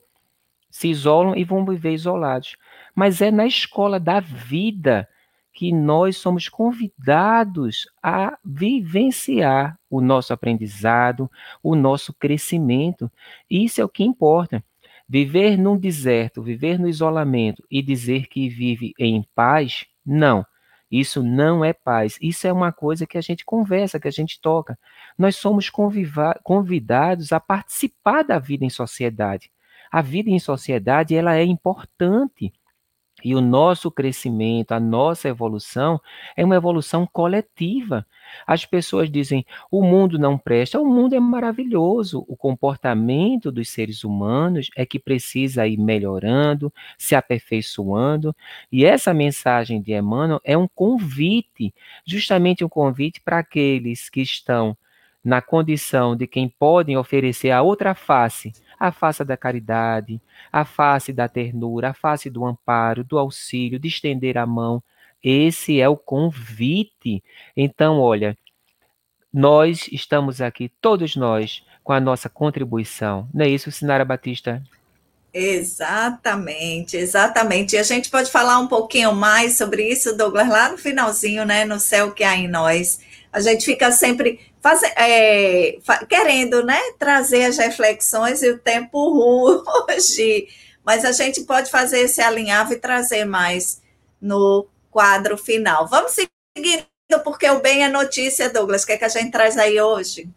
Se isolam e vão viver isolados. Mas é na escola da vida que nós somos convidados a vivenciar o nosso aprendizado, o nosso crescimento. Isso é o que importa. Viver num deserto, viver no isolamento e dizer que vive em paz, não. Isso não é paz. Isso é uma coisa que a gente conversa, que a gente toca. Nós somos convidados a participar da vida em sociedade. A vida em sociedade ela é importante. E o nosso crescimento, a nossa evolução é uma evolução coletiva. As pessoas dizem: o mundo não presta, o mundo é maravilhoso. O comportamento dos seres humanos é que precisa ir melhorando, se aperfeiçoando. E essa mensagem de Emmanuel é um convite, justamente um convite para aqueles que estão na condição de quem podem oferecer a outra face a face da caridade, a face da ternura, a face do amparo, do auxílio, de estender a mão. Esse é o convite. Então, olha, nós estamos aqui, todos nós, com a nossa contribuição. Não é isso, Sinara Batista? Exatamente, exatamente. E a gente pode falar um pouquinho mais sobre isso, Douglas, lá no finalzinho, né? No céu que há em nós. A gente fica sempre faz, é, querendo né, trazer as reflexões e o tempo hoje, mas a gente pode fazer esse alinhavo e trazer mais no quadro final. Vamos seguindo, porque o bem é notícia, Douglas. O que, é que a gente traz aí hoje?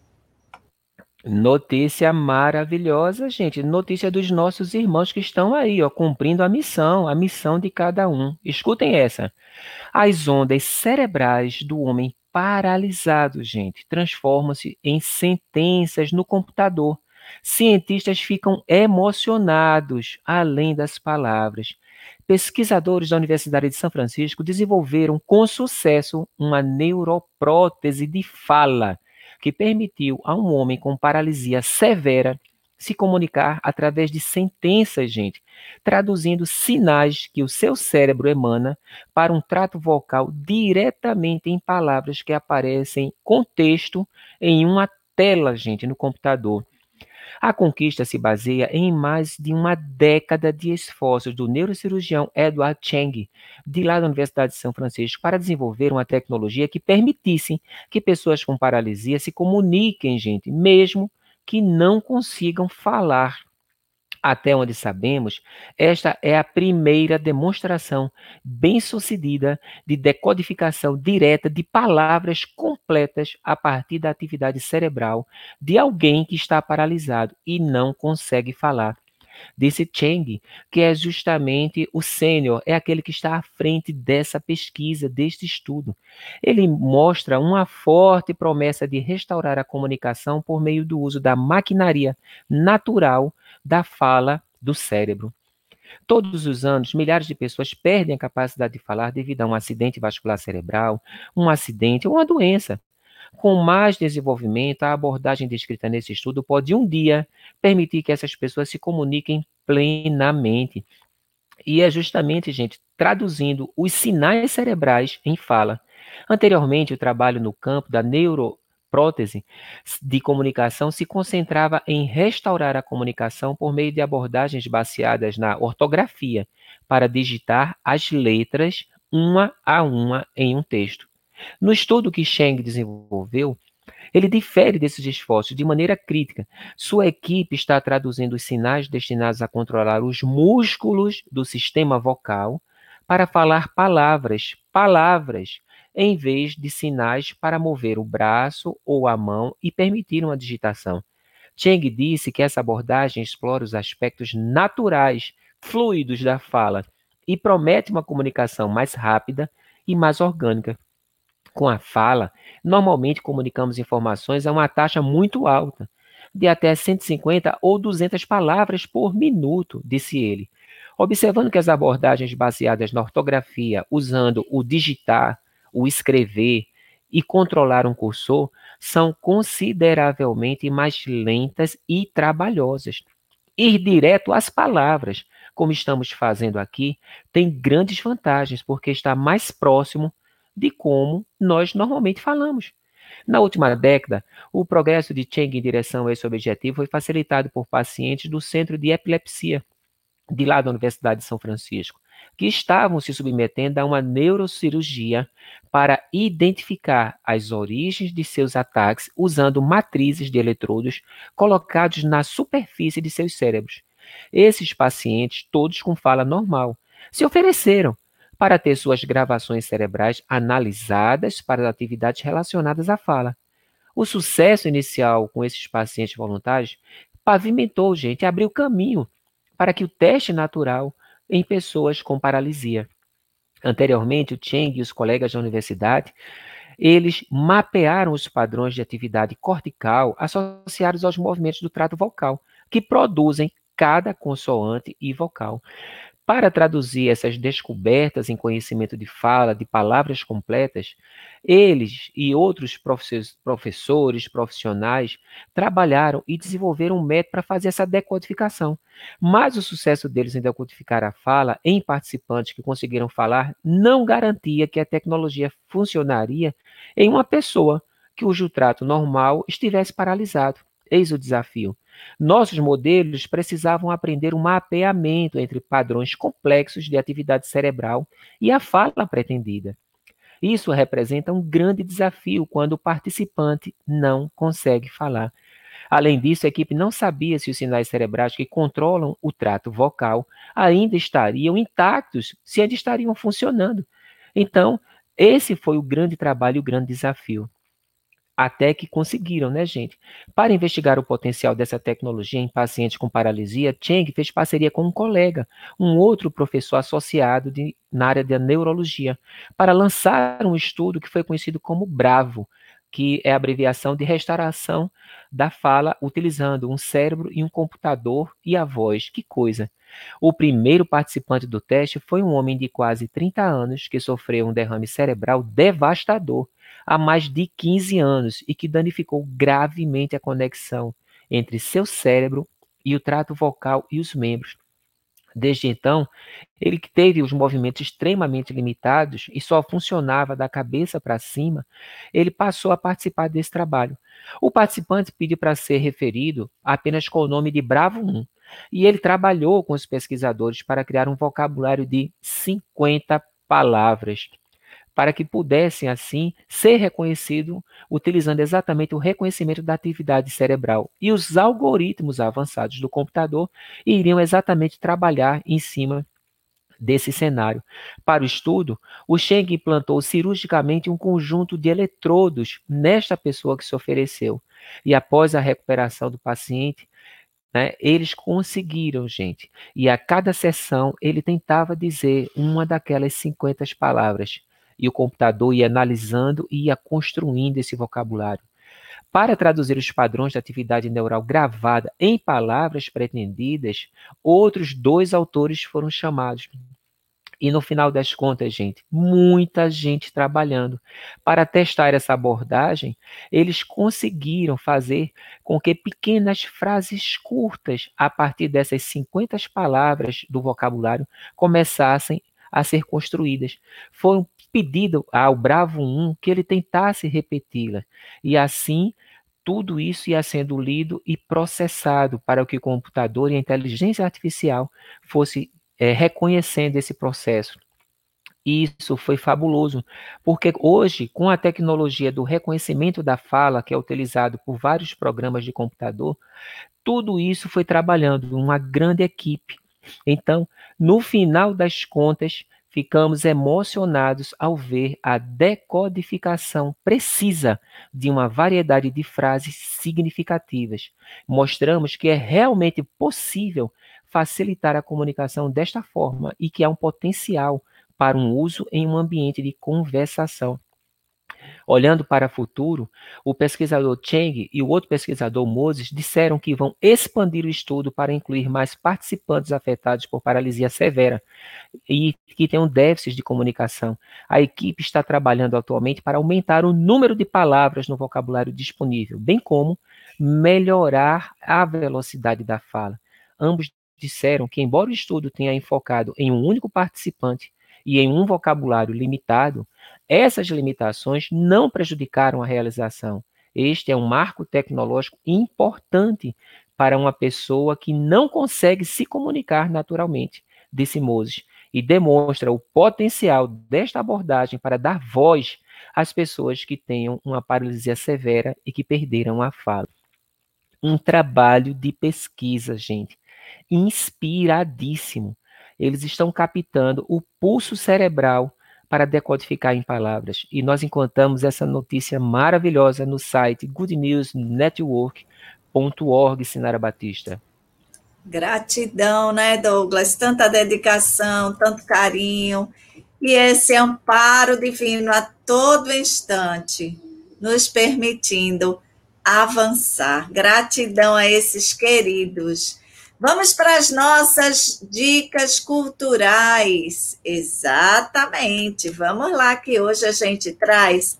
Notícia maravilhosa, gente. Notícia dos nossos irmãos que estão aí, ó, cumprindo a missão, a missão de cada um. Escutem essa. As ondas cerebrais do homem paralisados, gente, transformam-se em sentenças no computador. Cientistas ficam emocionados além das palavras. Pesquisadores da Universidade de São Francisco desenvolveram com sucesso uma neuroprótese de fala que permitiu a um homem com paralisia severa se comunicar através de sentenças, gente, traduzindo sinais que o seu cérebro emana para um trato vocal diretamente em palavras que aparecem com texto em uma tela, gente, no computador. A conquista se baseia em mais de uma década de esforços do neurocirurgião Edward Cheng, de lá da Universidade de São Francisco, para desenvolver uma tecnologia que permitisse que pessoas com paralisia se comuniquem, gente, mesmo que não consigam falar. Até onde sabemos, esta é a primeira demonstração bem-sucedida de decodificação direta de palavras completas a partir da atividade cerebral de alguém que está paralisado e não consegue falar desse Cheng, que é justamente o sênior, é aquele que está à frente dessa pesquisa, deste estudo. Ele mostra uma forte promessa de restaurar a comunicação por meio do uso da maquinaria natural da fala do cérebro. Todos os anos, milhares de pessoas perdem a capacidade de falar devido a um acidente vascular cerebral, um acidente ou uma doença. Com mais desenvolvimento, a abordagem descrita nesse estudo pode um dia permitir que essas pessoas se comuniquem plenamente. E é justamente, gente, traduzindo os sinais cerebrais em fala. Anteriormente, o trabalho no campo da neuroprótese de comunicação se concentrava em restaurar a comunicação por meio de abordagens baseadas na ortografia, para digitar as letras uma a uma em um texto. No estudo que Cheng desenvolveu, ele difere desses esforços de maneira crítica. Sua equipe está traduzindo os sinais destinados a controlar os músculos do sistema vocal para falar palavras, palavras, em vez de sinais para mover o braço ou a mão e permitir uma digitação. Cheng disse que essa abordagem explora os aspectos naturais, fluidos da fala e promete uma comunicação mais rápida e mais orgânica. Com a fala, normalmente comunicamos informações a uma taxa muito alta, de até 150 ou 200 palavras por minuto, disse ele. Observando que as abordagens baseadas na ortografia, usando o digitar, o escrever e controlar um cursor, são consideravelmente mais lentas e trabalhosas. Ir direto às palavras, como estamos fazendo aqui, tem grandes vantagens, porque está mais próximo de como nós normalmente falamos. Na última década, o progresso de Cheng em direção a esse objetivo foi facilitado por pacientes do Centro de Epilepsia, de lá da Universidade de São Francisco, que estavam se submetendo a uma neurocirurgia para identificar as origens de seus ataques usando matrizes de eletrodos colocados na superfície de seus cérebros. Esses pacientes, todos com fala normal, se ofereceram para ter suas gravações cerebrais analisadas para atividades relacionadas à fala. O sucesso inicial com esses pacientes voluntários pavimentou, gente, abriu caminho para que o teste natural em pessoas com paralisia. Anteriormente, o Cheng e os colegas da universidade, eles mapearam os padrões de atividade cortical associados aos movimentos do trato vocal, que produzem cada consoante e vocal. Para traduzir essas descobertas em conhecimento de fala, de palavras completas, eles e outros professores, profissionais, trabalharam e desenvolveram um método para fazer essa decodificação. Mas o sucesso deles em decodificar a fala em participantes que conseguiram falar não garantia que a tecnologia funcionaria em uma pessoa cujo trato normal estivesse paralisado. Eis o desafio. Nossos modelos precisavam aprender um mapeamento entre padrões complexos de atividade cerebral e a fala pretendida. Isso representa um grande desafio quando o participante não consegue falar. Além disso, a equipe não sabia se os sinais cerebrais que controlam o trato vocal ainda estariam intactos, se ainda estariam funcionando. Então, esse foi o grande trabalho o grande desafio. Até que conseguiram, né, gente? Para investigar o potencial dessa tecnologia em pacientes com paralisia, Cheng fez parceria com um colega, um outro professor associado de, na área da neurologia, para lançar um estudo que foi conhecido como BRAVO, que é a abreviação de restauração da fala utilizando um cérebro e um computador e a voz. Que coisa! O primeiro participante do teste foi um homem de quase 30 anos que sofreu um derrame cerebral devastador há mais de 15 anos e que danificou gravemente a conexão entre seu cérebro e o trato vocal e os membros. Desde então, ele que teve os movimentos extremamente limitados e só funcionava da cabeça para cima, ele passou a participar desse trabalho. O participante pediu para ser referido apenas com o nome de Bravo 1, e ele trabalhou com os pesquisadores para criar um vocabulário de 50 palavras para que pudessem, assim, ser reconhecido utilizando exatamente o reconhecimento da atividade cerebral. E os algoritmos avançados do computador iriam exatamente trabalhar em cima desse cenário. Para o estudo, o Cheng implantou cirurgicamente um conjunto de eletrodos nesta pessoa que se ofereceu. E após a recuperação do paciente, né, eles conseguiram, gente. E a cada sessão ele tentava dizer uma daquelas 50 palavras e o computador ia analisando e ia construindo esse vocabulário. Para traduzir os padrões da atividade neural gravada em palavras pretendidas, outros dois autores foram chamados. E no final das contas, gente, muita gente trabalhando. Para testar essa abordagem, eles conseguiram fazer com que pequenas frases curtas, a partir dessas 50 palavras do vocabulário, começassem a ser construídas. Foram pedido ao Bravo 1 que ele tentasse repeti-la. E assim, tudo isso ia sendo lido e processado para que o computador e a inteligência artificial fosse é, reconhecendo esse processo. Isso foi fabuloso, porque hoje, com a tecnologia do reconhecimento da fala, que é utilizado por vários programas de computador, tudo isso foi trabalhando uma grande equipe. Então, no final das contas, ficamos emocionados ao ver a decodificação precisa de uma variedade de frases significativas. Mostramos que é realmente possível facilitar a comunicação desta forma e que há um potencial para um uso em um ambiente de conversação. Olhando para o futuro, o pesquisador Cheng e o outro pesquisador Moses disseram que vão expandir o estudo para incluir mais participantes afetados por paralisia severa e que têm um déficit de comunicação. A equipe está trabalhando atualmente para aumentar o número de palavras no vocabulário disponível, bem como melhorar a velocidade da fala. Ambos disseram que, embora o estudo tenha enfocado em um único participante e em um vocabulário limitado, essas limitações não prejudicaram a realização. Este é um marco tecnológico importante para uma pessoa que não consegue se comunicar naturalmente, disse Moses, e demonstra o potencial desta abordagem para dar voz às pessoas que tenham uma paralisia severa e que perderam a fala. Um trabalho de pesquisa, gente, inspiradíssimo. Eles estão captando o pulso cerebral para decodificar em palavras. E nós encontramos essa notícia maravilhosa no site goodnewsnetwork.org, Sinara Batista. Gratidão, né, Douglas? Tanta dedicação, tanto carinho e esse amparo divino a todo instante, nos permitindo avançar. Gratidão a esses queridos Vamos para as nossas dicas culturais. Exatamente. Vamos lá, que hoje a gente traz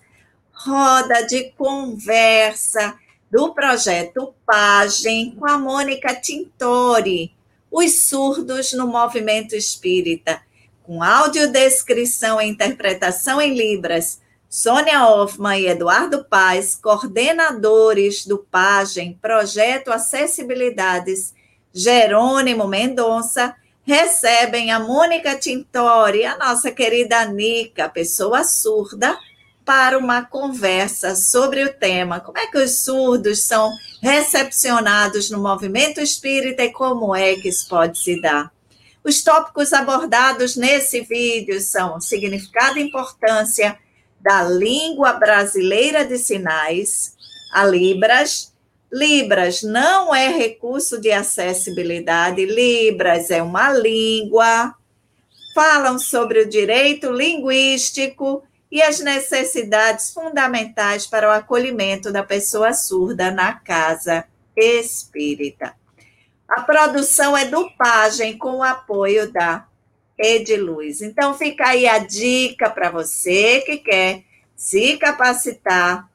roda de conversa do projeto Pagem com a Mônica Tintori, Os Surdos no Movimento Espírita, com audiodescrição e interpretação em Libras. Sônia Hoffman e Eduardo Paz, coordenadores do Pagem, Projeto Acessibilidades Jerônimo Mendonça, recebem a Mônica Tintori, a nossa querida Nica, pessoa surda, para uma conversa sobre o tema: como é que os surdos são recepcionados no movimento espírita e como é que isso pode se dar. Os tópicos abordados nesse vídeo são significado e importância da Língua Brasileira de Sinais, a Libras. Libras não é recurso de acessibilidade, Libras é uma língua. Falam sobre o direito linguístico e as necessidades fundamentais para o acolhimento da pessoa surda na casa espírita. A produção é do Pagem, com o apoio da Ediluz. Então, fica aí a dica para você que quer se capacitar.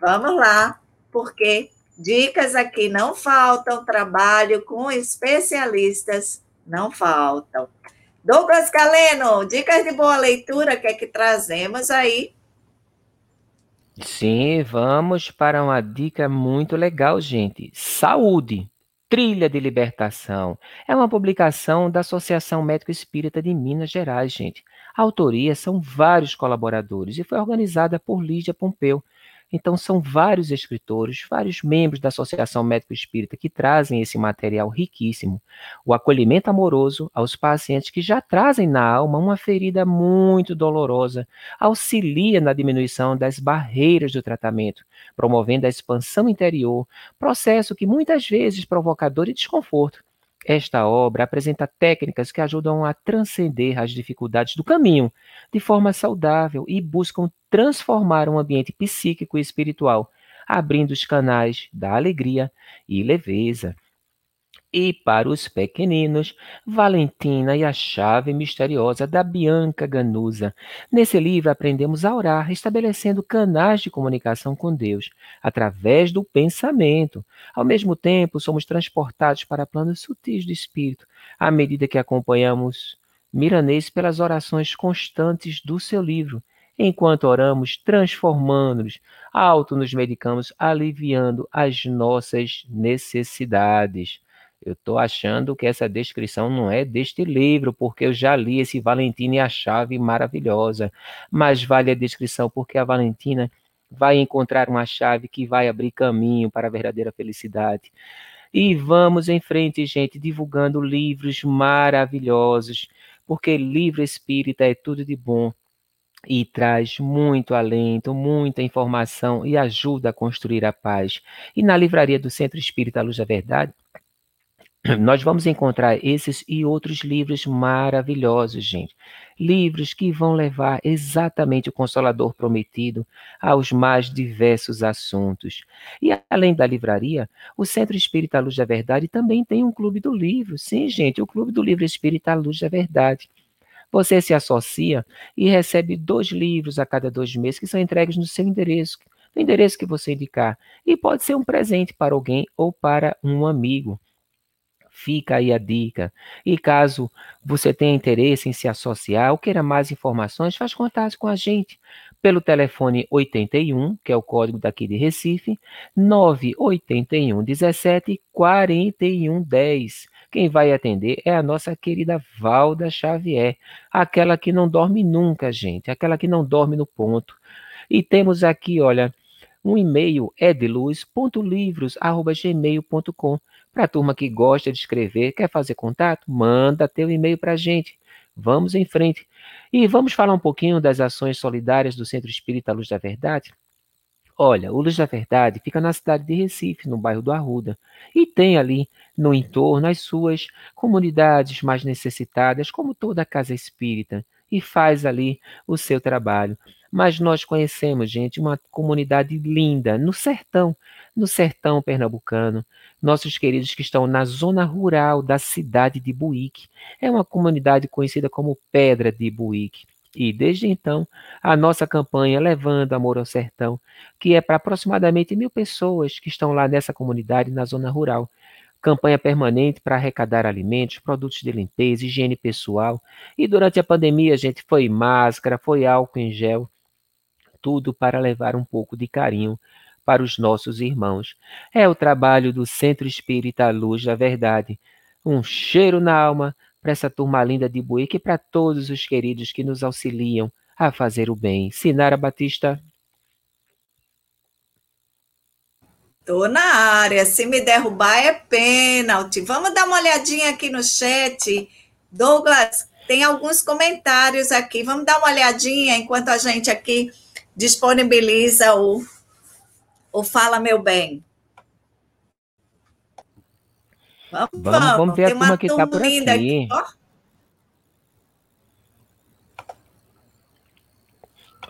Vamos lá, porque dicas aqui não faltam, trabalho com especialistas não faltam. Douglas Galeno, dicas de boa leitura, que é que trazemos aí? Sim, vamos para uma dica muito legal, gente. Saúde. Trilha de Libertação. É uma publicação da Associação Médico Espírita de Minas Gerais, gente. A autoria são vários colaboradores e foi organizada por Lídia Pompeu, então, são vários escritores, vários membros da Associação Médico Espírita que trazem esse material riquíssimo. O acolhimento amoroso aos pacientes que já trazem na alma uma ferida muito dolorosa, auxilia na diminuição das barreiras do tratamento, promovendo a expansão interior, processo que muitas vezes provocador de desconforto. Esta obra apresenta técnicas que ajudam a transcender as dificuldades do caminho de forma saudável e buscam transformar um ambiente psíquico e espiritual, abrindo os canais da alegria e leveza. E para os pequeninos, Valentina e a chave misteriosa da Bianca Ganusa. Nesse livro aprendemos a orar, estabelecendo canais de comunicação com Deus através do pensamento. Ao mesmo tempo, somos transportados para planos sutis do espírito, à medida que acompanhamos Miranês pelas orações constantes do seu livro. Enquanto oramos, transformando-nos, auto nos medicamos, aliviando as nossas necessidades. Eu estou achando que essa descrição não é deste livro, porque eu já li esse Valentina e a chave maravilhosa. Mas vale a descrição, porque a Valentina vai encontrar uma chave que vai abrir caminho para a verdadeira felicidade. E vamos em frente, gente, divulgando livros maravilhosos, porque livro espírita é tudo de bom e traz muito alento, muita informação e ajuda a construir a paz. E na livraria do Centro Espírita Luz da Verdade, nós vamos encontrar esses e outros livros maravilhosos, gente. Livros que vão levar exatamente o Consolador prometido aos mais diversos assuntos. E além da livraria, o Centro Espírita Luz da Verdade também tem um clube do livro. Sim, gente, o Clube do Livro Espírita Luz da Verdade. Você se associa e recebe dois livros a cada dois meses que são entregues no seu endereço, no endereço que você indicar. E pode ser um presente para alguém ou para um amigo. Fica aí a dica. E caso você tenha interesse em se associar ou queira mais informações, faz contato com a gente pelo telefone 81, que é o código daqui de Recife, 981 17 41 10. Quem vai atender é a nossa querida Valda Xavier, aquela que não dorme nunca, gente, aquela que não dorme no ponto. E temos aqui, olha, um e-mail ediluz.livros@gmail.com para a turma que gosta de escrever, quer fazer contato, manda teu e-mail para a gente. Vamos em frente. E vamos falar um pouquinho das ações solidárias do Centro Espírita Luz da Verdade? Olha, o Luz da Verdade fica na cidade de Recife, no bairro do Arruda, e tem ali no entorno as suas comunidades mais necessitadas, como toda a casa espírita, e faz ali o seu trabalho. Mas nós conhecemos, gente, uma comunidade linda no sertão, no sertão pernambucano. Nossos queridos que estão na zona rural da cidade de Buíque. É uma comunidade conhecida como Pedra de Buíque. E desde então, a nossa campanha Levando Amor ao Sertão, que é para aproximadamente mil pessoas que estão lá nessa comunidade, na zona rural. Campanha permanente para arrecadar alimentos, produtos de limpeza, higiene pessoal. E durante a pandemia, gente, foi máscara, foi álcool em gel tudo para levar um pouco de carinho para os nossos irmãos. É o trabalho do Centro Espírita Luz da Verdade. Um cheiro na alma para essa turma linda de Buíque e para todos os queridos que nos auxiliam a fazer o bem. Sinara Batista. Tô na área. Se me derrubar é pênalti. Vamos dar uma olhadinha aqui no chat. Douglas, tem alguns comentários aqui. Vamos dar uma olhadinha enquanto a gente aqui disponibiliza o, o Fala Meu Bem. Vamos, vamos, vamos ver Tem a turma que está por aqui. aqui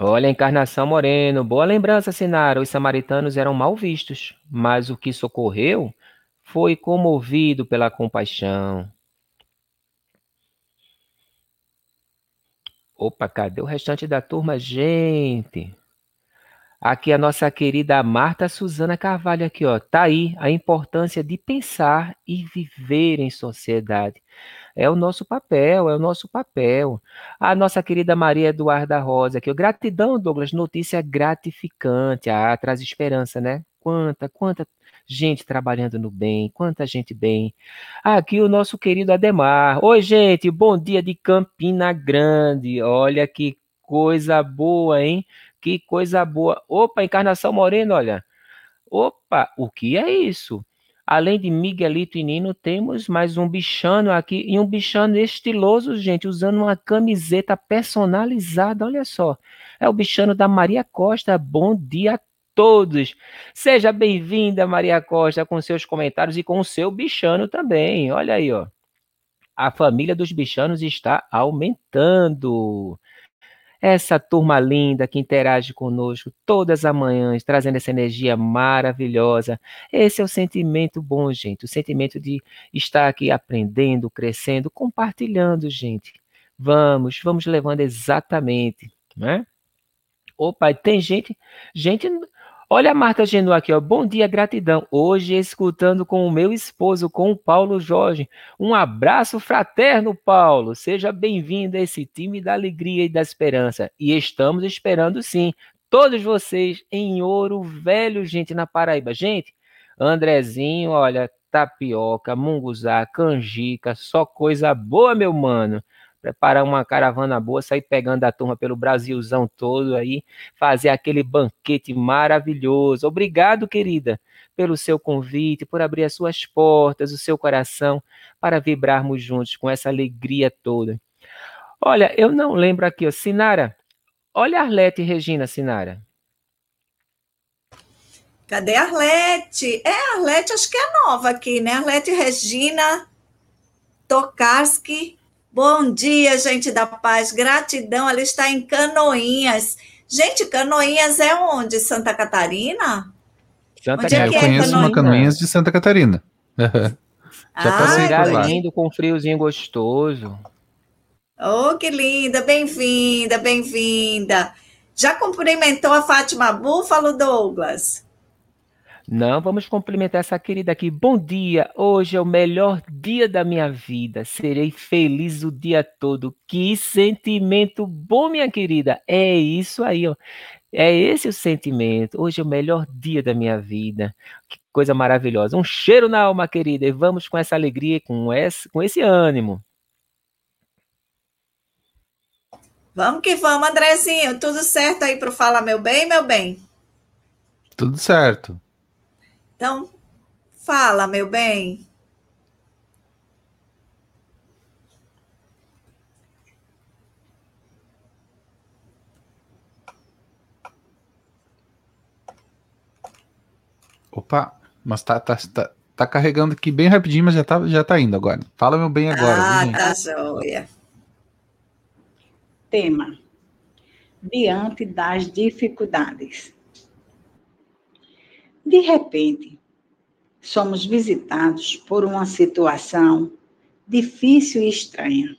Olha, Encarnação Moreno, boa lembrança, Sinara. Os samaritanos eram mal vistos, mas o que socorreu foi comovido pela compaixão. Opa, cadê o restante da turma, gente? Aqui a nossa querida Marta Suzana Carvalho aqui, ó. Tá aí a importância de pensar e viver em sociedade. É o nosso papel, é o nosso papel. A nossa querida Maria Eduarda Rosa aqui, ó. Gratidão, Douglas, notícia gratificante. Ah, traz esperança, né? Quanta, quanta gente trabalhando no bem, quanta gente bem. Aqui o nosso querido Ademar. Oi, gente, bom dia de Campina Grande. Olha que coisa boa, hein? Que coisa boa. Opa, Encarnação Moreno, olha. Opa, o que é isso? Além de Miguelito e Nino, temos mais um bichano aqui. E um bichano estiloso, gente, usando uma camiseta personalizada. Olha só. É o bichano da Maria Costa. Bom dia todos. Seja bem-vinda, Maria Costa, com seus comentários e com o seu bichano também. Olha aí, ó. A família dos bichanos está aumentando essa turma linda que interage conosco todas as manhãs, trazendo essa energia maravilhosa. Esse é o sentimento bom, gente, o sentimento de estar aqui aprendendo, crescendo, compartilhando, gente. Vamos, vamos levando exatamente, né? Opa, tem gente, gente Olha a Marta Genu aqui, ó. Bom dia, gratidão. Hoje escutando com o meu esposo, com o Paulo Jorge. Um abraço fraterno, Paulo. Seja bem-vindo a esse time da alegria e da esperança. E estamos esperando sim todos vocês em Ouro Velho, gente, na Paraíba. Gente, Andrezinho, olha, tapioca, munguzá, canjica, só coisa boa, meu mano preparar uma caravana boa, sair pegando a turma pelo Brasilzão todo aí, fazer aquele banquete maravilhoso. Obrigado, querida, pelo seu convite, por abrir as suas portas, o seu coração, para vibrarmos juntos com essa alegria toda. Olha, eu não lembro aqui, ó, Sinara. Olha Arlete e Regina, Sinara. Cadê a Arlete? É, a Arlete acho que é nova aqui, né? Arlete Regina Tokarski Bom dia, gente da paz. Gratidão. Ela está em Canoinhas. Gente, Canoinhas é onde? Santa Catarina? Santa onde é, eu é conheço uma Canoinhas de Santa Catarina. Já ah, passei por lá. lindo com friozinho gostoso. Oh, que linda. Bem-vinda, bem-vinda. Já cumprimentou a Fátima Búfalo, Douglas? Não, vamos cumprimentar essa querida aqui. Bom dia, hoje é o melhor dia da minha vida. Serei feliz o dia todo. Que sentimento bom, minha querida. É isso aí, ó. É esse o sentimento. Hoje é o melhor dia da minha vida. Que coisa maravilhosa. Um cheiro na alma, querida. E vamos com essa alegria, com esse, com esse ânimo. Vamos que vamos, Andrezinho. Tudo certo aí para Fala Meu Bem, meu bem? Tudo certo. Então, fala, meu bem. Opa, mas tá, tá, tá, tá, carregando aqui bem rapidinho, mas já tá, já tá indo agora. Fala meu bem agora. Ah, tá joia. Tema: Diante das dificuldades. De repente, somos visitados por uma situação difícil e estranha.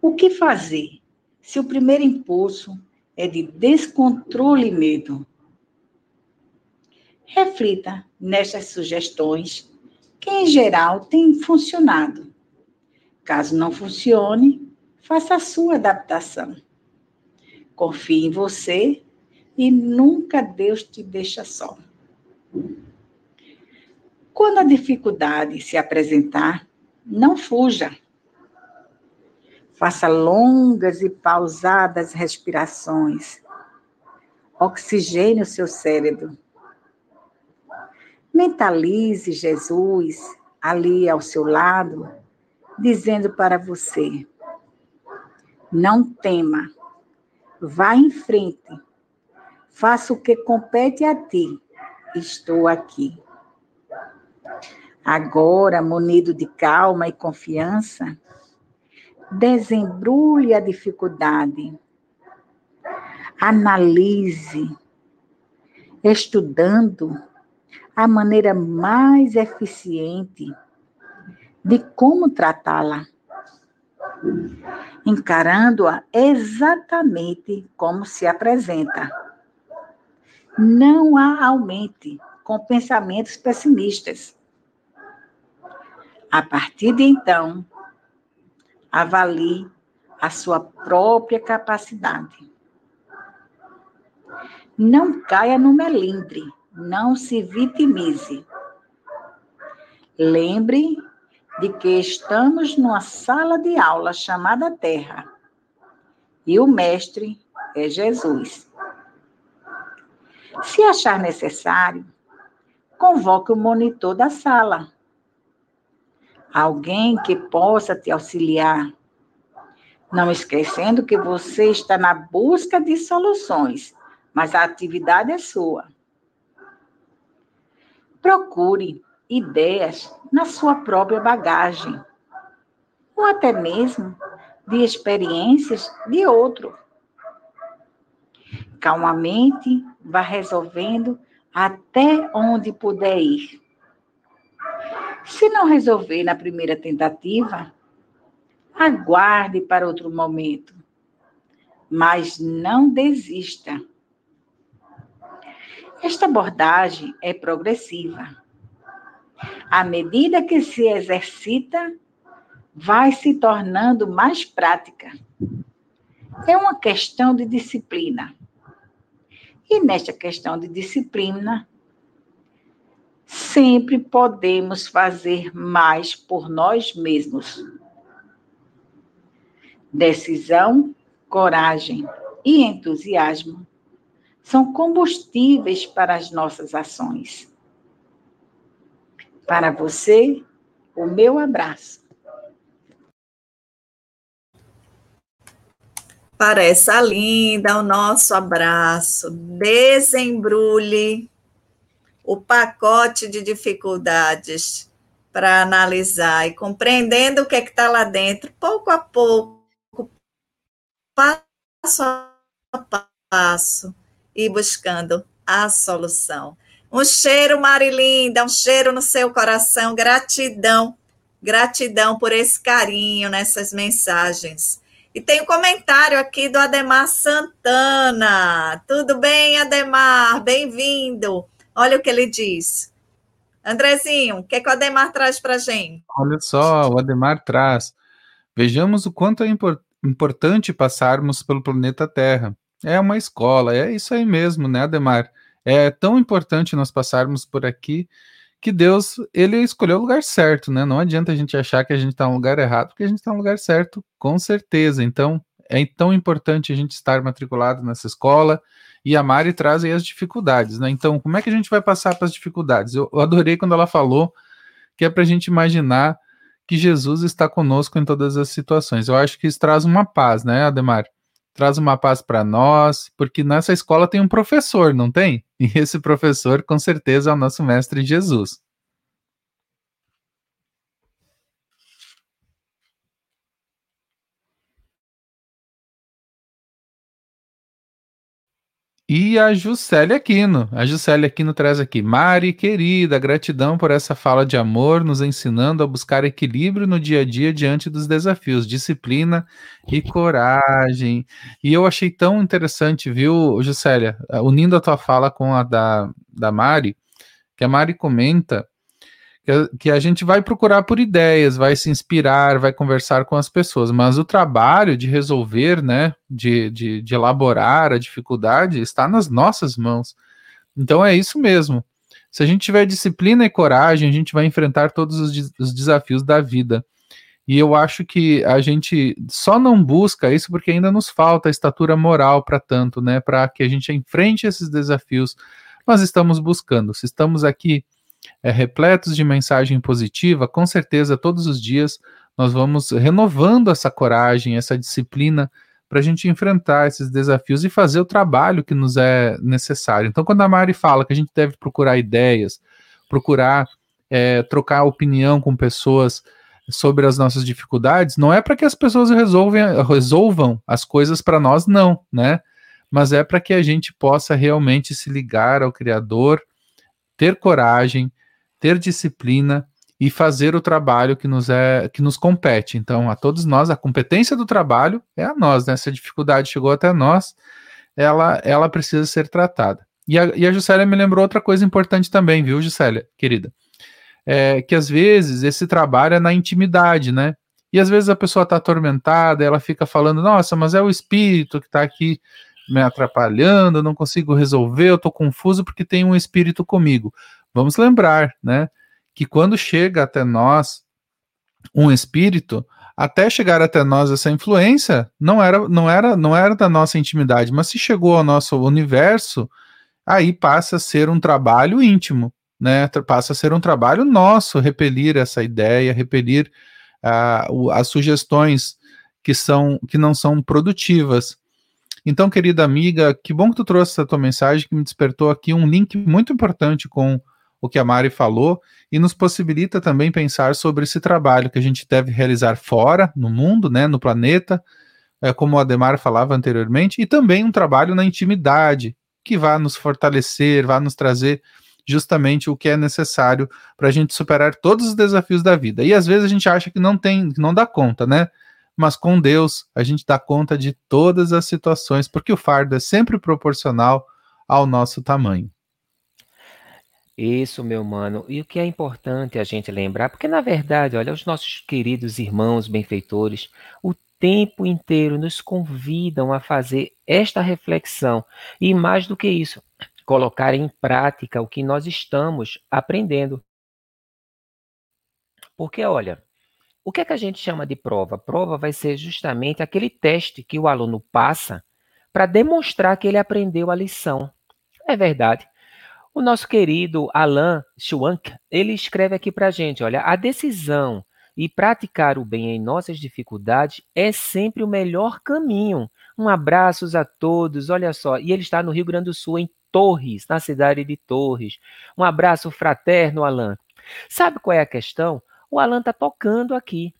O que fazer se o primeiro impulso é de descontrole e medo? Reflita nestas sugestões que, em geral, têm funcionado. Caso não funcione, faça a sua adaptação. Confie em você e nunca Deus te deixa só. Quando a dificuldade se apresentar, não fuja. Faça longas e pausadas respirações. Oxigene o seu cérebro. Mentalize Jesus ali ao seu lado, dizendo para você: não tema, Vá em frente. Faça o que compete a ti. Estou aqui. Agora, munido de calma e confiança, desembrulhe a dificuldade. Analise, estudando a maneira mais eficiente de como tratá-la, encarando-a exatamente como se apresenta. Não a aumente com pensamentos pessimistas a partir de então, avalie a sua própria capacidade. Não caia no melindre, não se vitimize. Lembre de que estamos numa sala de aula chamada Terra e o mestre é Jesus. Se achar necessário, convoque o monitor da sala alguém que possa te auxiliar. Não esquecendo que você está na busca de soluções, mas a atividade é sua. Procure ideias na sua própria bagagem, ou até mesmo de experiências de outro. Calmamente, vá resolvendo até onde puder ir. Se não resolver na primeira tentativa, aguarde para outro momento. Mas não desista. Esta abordagem é progressiva. À medida que se exercita, vai se tornando mais prática. É uma questão de disciplina. E nesta questão de disciplina, sempre podemos fazer mais por nós mesmos. Decisão, coragem e entusiasmo são combustíveis para as nossas ações. Para você, o meu abraço. Para essa linda, o nosso abraço. Desembrulhe o pacote de dificuldades para analisar e compreendendo o que é que está lá dentro, pouco a pouco, passo a passo, e buscando a solução. Um cheiro, Marilinda, um cheiro no seu coração, gratidão, gratidão por esse carinho nessas mensagens. E tem um comentário aqui do Ademar Santana. Tudo bem, Ademar? Bem-vindo. Olha o que ele diz. Andrezinho, o que, é que o Ademar traz para gente? Olha só, o Ademar traz. Vejamos o quanto é import importante passarmos pelo planeta Terra. É uma escola, é isso aí mesmo, né, Ademar? É tão importante nós passarmos por aqui que Deus, ele escolheu o lugar certo, né? Não adianta a gente achar que a gente está no lugar errado, porque a gente está no lugar certo, com certeza. Então, é tão importante a gente estar matriculado nessa escola, e a Mari traz aí as dificuldades, né? Então, como é que a gente vai passar para as dificuldades? Eu, eu adorei quando ela falou que é para a gente imaginar que Jesus está conosco em todas as situações. Eu acho que isso traz uma paz, né, Ademar? Traz uma paz para nós, porque nessa escola tem um professor, não tem? E esse professor, com certeza, é o nosso mestre Jesus. E a Juscelia Aquino. A Juscelia Aquino traz aqui. Mari, querida, gratidão por essa fala de amor, nos ensinando a buscar equilíbrio no dia a dia diante dos desafios, disciplina e coragem. E eu achei tão interessante, viu, Juscelia, unindo a tua fala com a da, da Mari, que a Mari comenta que a gente vai procurar por ideias, vai se inspirar, vai conversar com as pessoas, mas o trabalho de resolver, né, de, de, de elaborar a dificuldade está nas nossas mãos. Então é isso mesmo. Se a gente tiver disciplina e coragem, a gente vai enfrentar todos os, os desafios da vida. E eu acho que a gente só não busca isso porque ainda nos falta a estatura moral para tanto, né? Para que a gente enfrente esses desafios. Nós estamos buscando. Se estamos aqui é, repletos de mensagem positiva, com certeza todos os dias nós vamos renovando essa coragem, essa disciplina para a gente enfrentar esses desafios e fazer o trabalho que nos é necessário. Então, quando a Mari fala que a gente deve procurar ideias, procurar é, trocar opinião com pessoas sobre as nossas dificuldades, não é para que as pessoas resolvam, resolvam as coisas para nós, não, né? Mas é para que a gente possa realmente se ligar ao Criador, ter coragem, ter disciplina e fazer o trabalho que nos é que nos compete. Então, a todos nós, a competência do trabalho é a nós, né? Se a dificuldade chegou até nós, ela, ela precisa ser tratada. E a, e a Juscelia me lembrou outra coisa importante também, viu, Juscelia, querida? É, que às vezes esse trabalho é na intimidade, né? E às vezes a pessoa está atormentada, ela fica falando, nossa, mas é o espírito que está aqui me atrapalhando, não consigo resolver, eu estou confuso porque tem um espírito comigo. Vamos lembrar, né? que quando chega até nós um espírito, até chegar até nós essa influência, não era, não era, não era da nossa intimidade, mas se chegou ao nosso universo, aí passa a ser um trabalho íntimo, né? Passa a ser um trabalho nosso repelir essa ideia, repelir uh, as sugestões que são que não são produtivas. Então, querida amiga, que bom que tu trouxe essa tua mensagem que me despertou aqui um link muito importante com o que a Mari falou e nos possibilita também pensar sobre esse trabalho que a gente deve realizar fora, no mundo, né, no planeta, é, como o Ademar falava anteriormente, e também um trabalho na intimidade, que vai nos fortalecer, vai nos trazer justamente o que é necessário para a gente superar todos os desafios da vida. E às vezes a gente acha que não tem, que não dá conta, né? Mas com Deus a gente dá conta de todas as situações, porque o fardo é sempre proporcional ao nosso tamanho. Isso, meu mano. E o que é importante a gente lembrar, porque na verdade, olha, os nossos queridos irmãos benfeitores, o tempo inteiro nos convidam a fazer esta reflexão e mais do que isso, colocar em prática o que nós estamos aprendendo. Porque olha, o que é que a gente chama de prova? Prova vai ser justamente aquele teste que o aluno passa para demonstrar que ele aprendeu a lição. É verdade. O nosso querido Alan Schwank, ele escreve aqui para a gente, olha, a decisão e praticar o bem em nossas dificuldades é sempre o melhor caminho. Um abraço a todos, olha só, e ele está no Rio Grande do Sul, em Torres, na cidade de Torres. Um abraço fraterno, Alan. Sabe qual é a questão? O Alan está tocando aqui.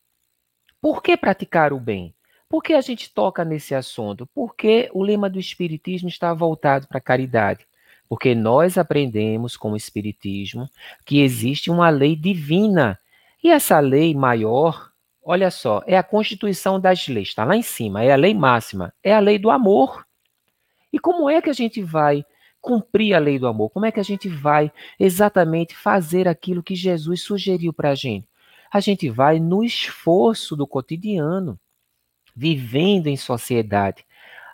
Por que praticar o bem? Por que a gente toca nesse assunto? Porque o lema do Espiritismo está voltado para a caridade. Porque nós aprendemos com o Espiritismo que existe uma lei divina. E essa lei maior, olha só, é a constituição das leis, está lá em cima, é a lei máxima, é a lei do amor. E como é que a gente vai cumprir a lei do amor? Como é que a gente vai exatamente fazer aquilo que Jesus sugeriu para a gente? A gente vai no esforço do cotidiano, vivendo em sociedade,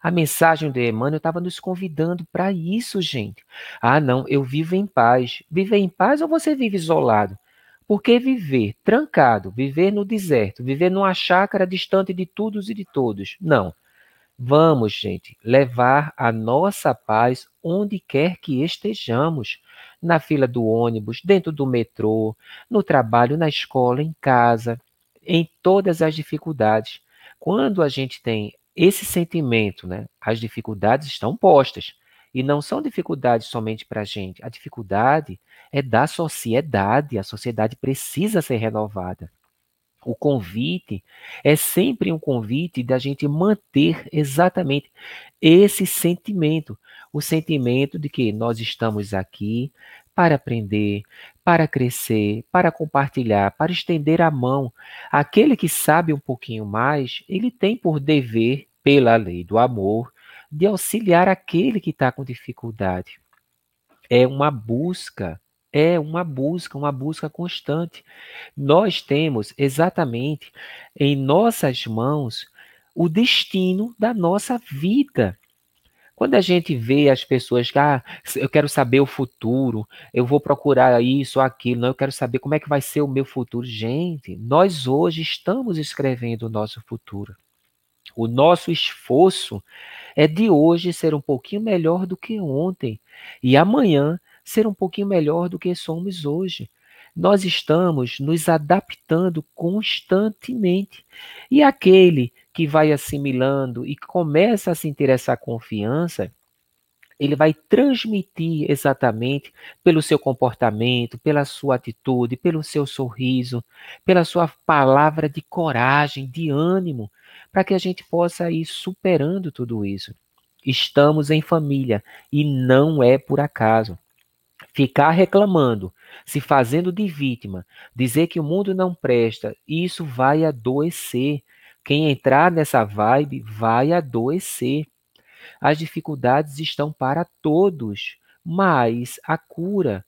a mensagem do Emmanuel estava nos convidando para isso, gente. Ah, não, eu vivo em paz. Viver em paz ou você vive isolado? Porque viver trancado, viver no deserto, viver numa chácara distante de todos e de todos? Não. Vamos, gente, levar a nossa paz onde quer que estejamos. Na fila do ônibus, dentro do metrô, no trabalho, na escola, em casa, em todas as dificuldades. Quando a gente tem esse sentimento, né, as dificuldades estão postas. E não são dificuldades somente para a gente. A dificuldade é da sociedade. A sociedade precisa ser renovada. O convite é sempre um convite da gente manter exatamente esse sentimento. O sentimento de que nós estamos aqui para aprender, para crescer, para compartilhar, para estender a mão. Aquele que sabe um pouquinho mais, ele tem por dever, pela lei do amor, de auxiliar aquele que está com dificuldade. É uma busca, é uma busca, uma busca constante. Nós temos exatamente em nossas mãos o destino da nossa vida. Quando a gente vê as pessoas que, ah, eu quero saber o futuro, eu vou procurar isso ou aquilo, não, eu quero saber como é que vai ser o meu futuro. Gente, nós hoje estamos escrevendo o nosso futuro. O nosso esforço é de hoje ser um pouquinho melhor do que ontem e amanhã ser um pouquinho melhor do que somos hoje. Nós estamos nos adaptando constantemente. E aquele que vai assimilando e começa a sentir essa confiança, ele vai transmitir exatamente pelo seu comportamento, pela sua atitude, pelo seu sorriso, pela sua palavra de coragem, de ânimo, para que a gente possa ir superando tudo isso. Estamos em família e não é por acaso. Ficar reclamando, se fazendo de vítima, dizer que o mundo não presta, isso vai adoecer. Quem entrar nessa vibe vai adoecer. As dificuldades estão para todos, mas a cura,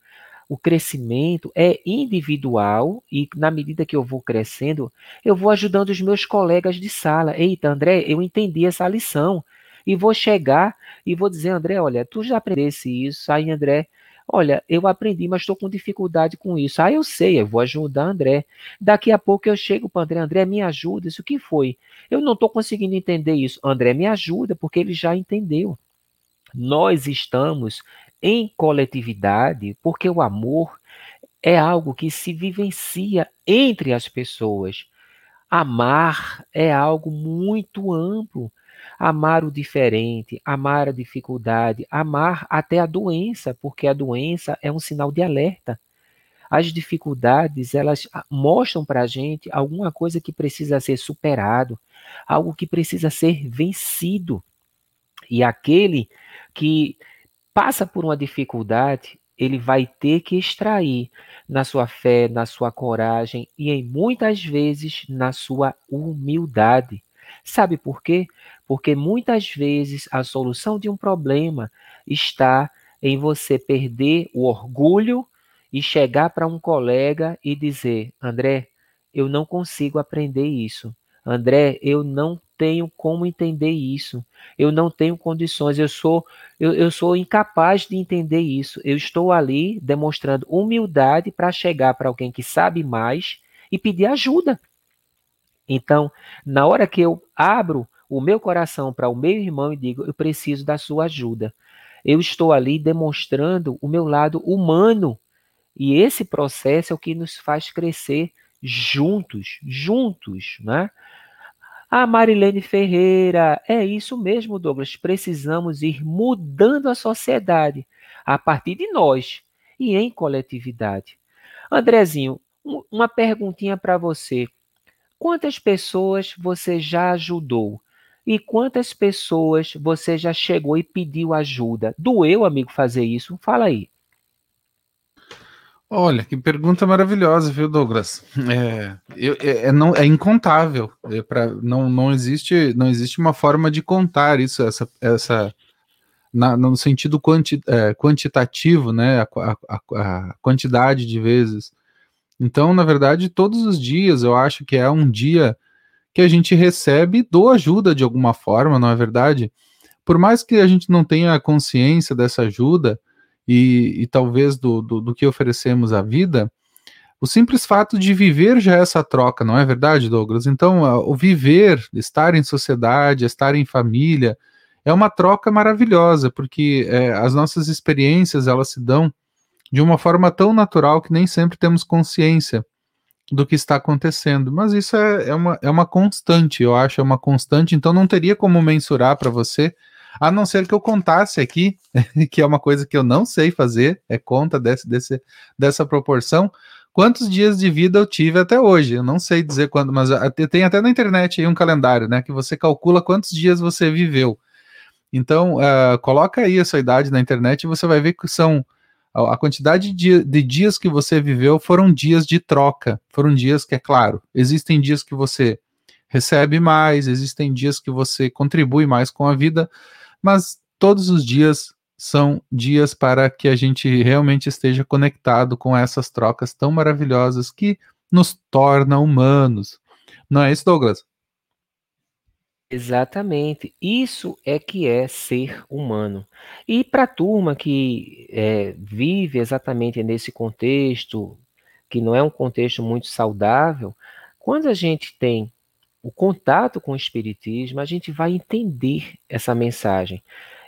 o crescimento é individual e na medida que eu vou crescendo, eu vou ajudando os meus colegas de sala. Eita, André, eu entendi essa lição. E vou chegar e vou dizer, André, olha, tu já aprendesse isso. Aí, André, olha, eu aprendi, mas estou com dificuldade com isso. Ah, eu sei, eu vou ajudar André. Daqui a pouco eu chego para André, André, me ajuda. Isso que foi? Eu não estou conseguindo entender isso. André, me ajuda, porque ele já entendeu. Nós estamos em coletividade, porque o amor é algo que se vivencia entre as pessoas. Amar é algo muito amplo. Amar o diferente, amar a dificuldade, amar até a doença, porque a doença é um sinal de alerta. As dificuldades, elas mostram para a gente alguma coisa que precisa ser superado, algo que precisa ser vencido. E aquele que passa por uma dificuldade, ele vai ter que extrair na sua fé, na sua coragem e em muitas vezes na sua humildade. Sabe por quê? Porque muitas vezes a solução de um problema está em você perder o orgulho e chegar para um colega e dizer: André, eu não consigo aprender isso. André, eu não tenho como entender isso. Eu não tenho condições. Eu sou eu, eu sou incapaz de entender isso. Eu estou ali demonstrando humildade para chegar para alguém que sabe mais e pedir ajuda. Então, na hora que eu abro o meu coração para o meu irmão e digo, eu preciso da sua ajuda. Eu estou ali demonstrando o meu lado humano. E esse processo é o que nos faz crescer juntos, juntos, né? A Marilene Ferreira, é isso mesmo, Douglas. Precisamos ir mudando a sociedade a partir de nós e em coletividade. Andrezinho, uma perguntinha para você. Quantas pessoas você já ajudou? E quantas pessoas você já chegou e pediu ajuda? Doeu, amigo, fazer isso? Fala aí. Olha, que pergunta maravilhosa, viu, Douglas? É, eu, é, é não, é incontável. É pra, não, não, existe, não existe uma forma de contar isso, essa, essa na, no sentido quanti, é, quantitativo, né? A, a, a, quantidade de vezes. Então, na verdade, todos os dias eu acho que é um dia que a gente recebe dou ajuda de alguma forma, não é verdade? Por mais que a gente não tenha consciência dessa ajuda e, e talvez do, do, do, que oferecemos à vida, o simples fato de viver já é essa troca, não é verdade, Douglas? Então, o viver, estar em sociedade, estar em família, é uma troca maravilhosa, porque é, as nossas experiências elas se dão de uma forma tão natural que nem sempre temos consciência do que está acontecendo. Mas isso é, é, uma, é uma constante, eu acho, é uma constante, então não teria como mensurar para você, a não ser que eu contasse aqui, que é uma coisa que eu não sei fazer, é conta desse, desse, dessa proporção, quantos dias de vida eu tive até hoje. Eu não sei dizer quando, mas tem até na internet aí um calendário, né, que você calcula quantos dias você viveu. Então, uh, coloca aí a sua idade na internet e você vai ver que são a quantidade de, de, dias que você viveu foram dias de troca. Foram dias que, é claro, existem dias que você recebe mais, existem dias que você contribui mais com a vida, mas todos os dias são dias para que a gente realmente esteja conectado com essas trocas tão maravilhosas que nos tornam humanos. Não é isso, Douglas? Exatamente. Isso é que é ser humano. E para a turma que é, vive exatamente nesse contexto, que não é um contexto muito saudável, quando a gente tem o contato com o Espiritismo, a gente vai entender essa mensagem.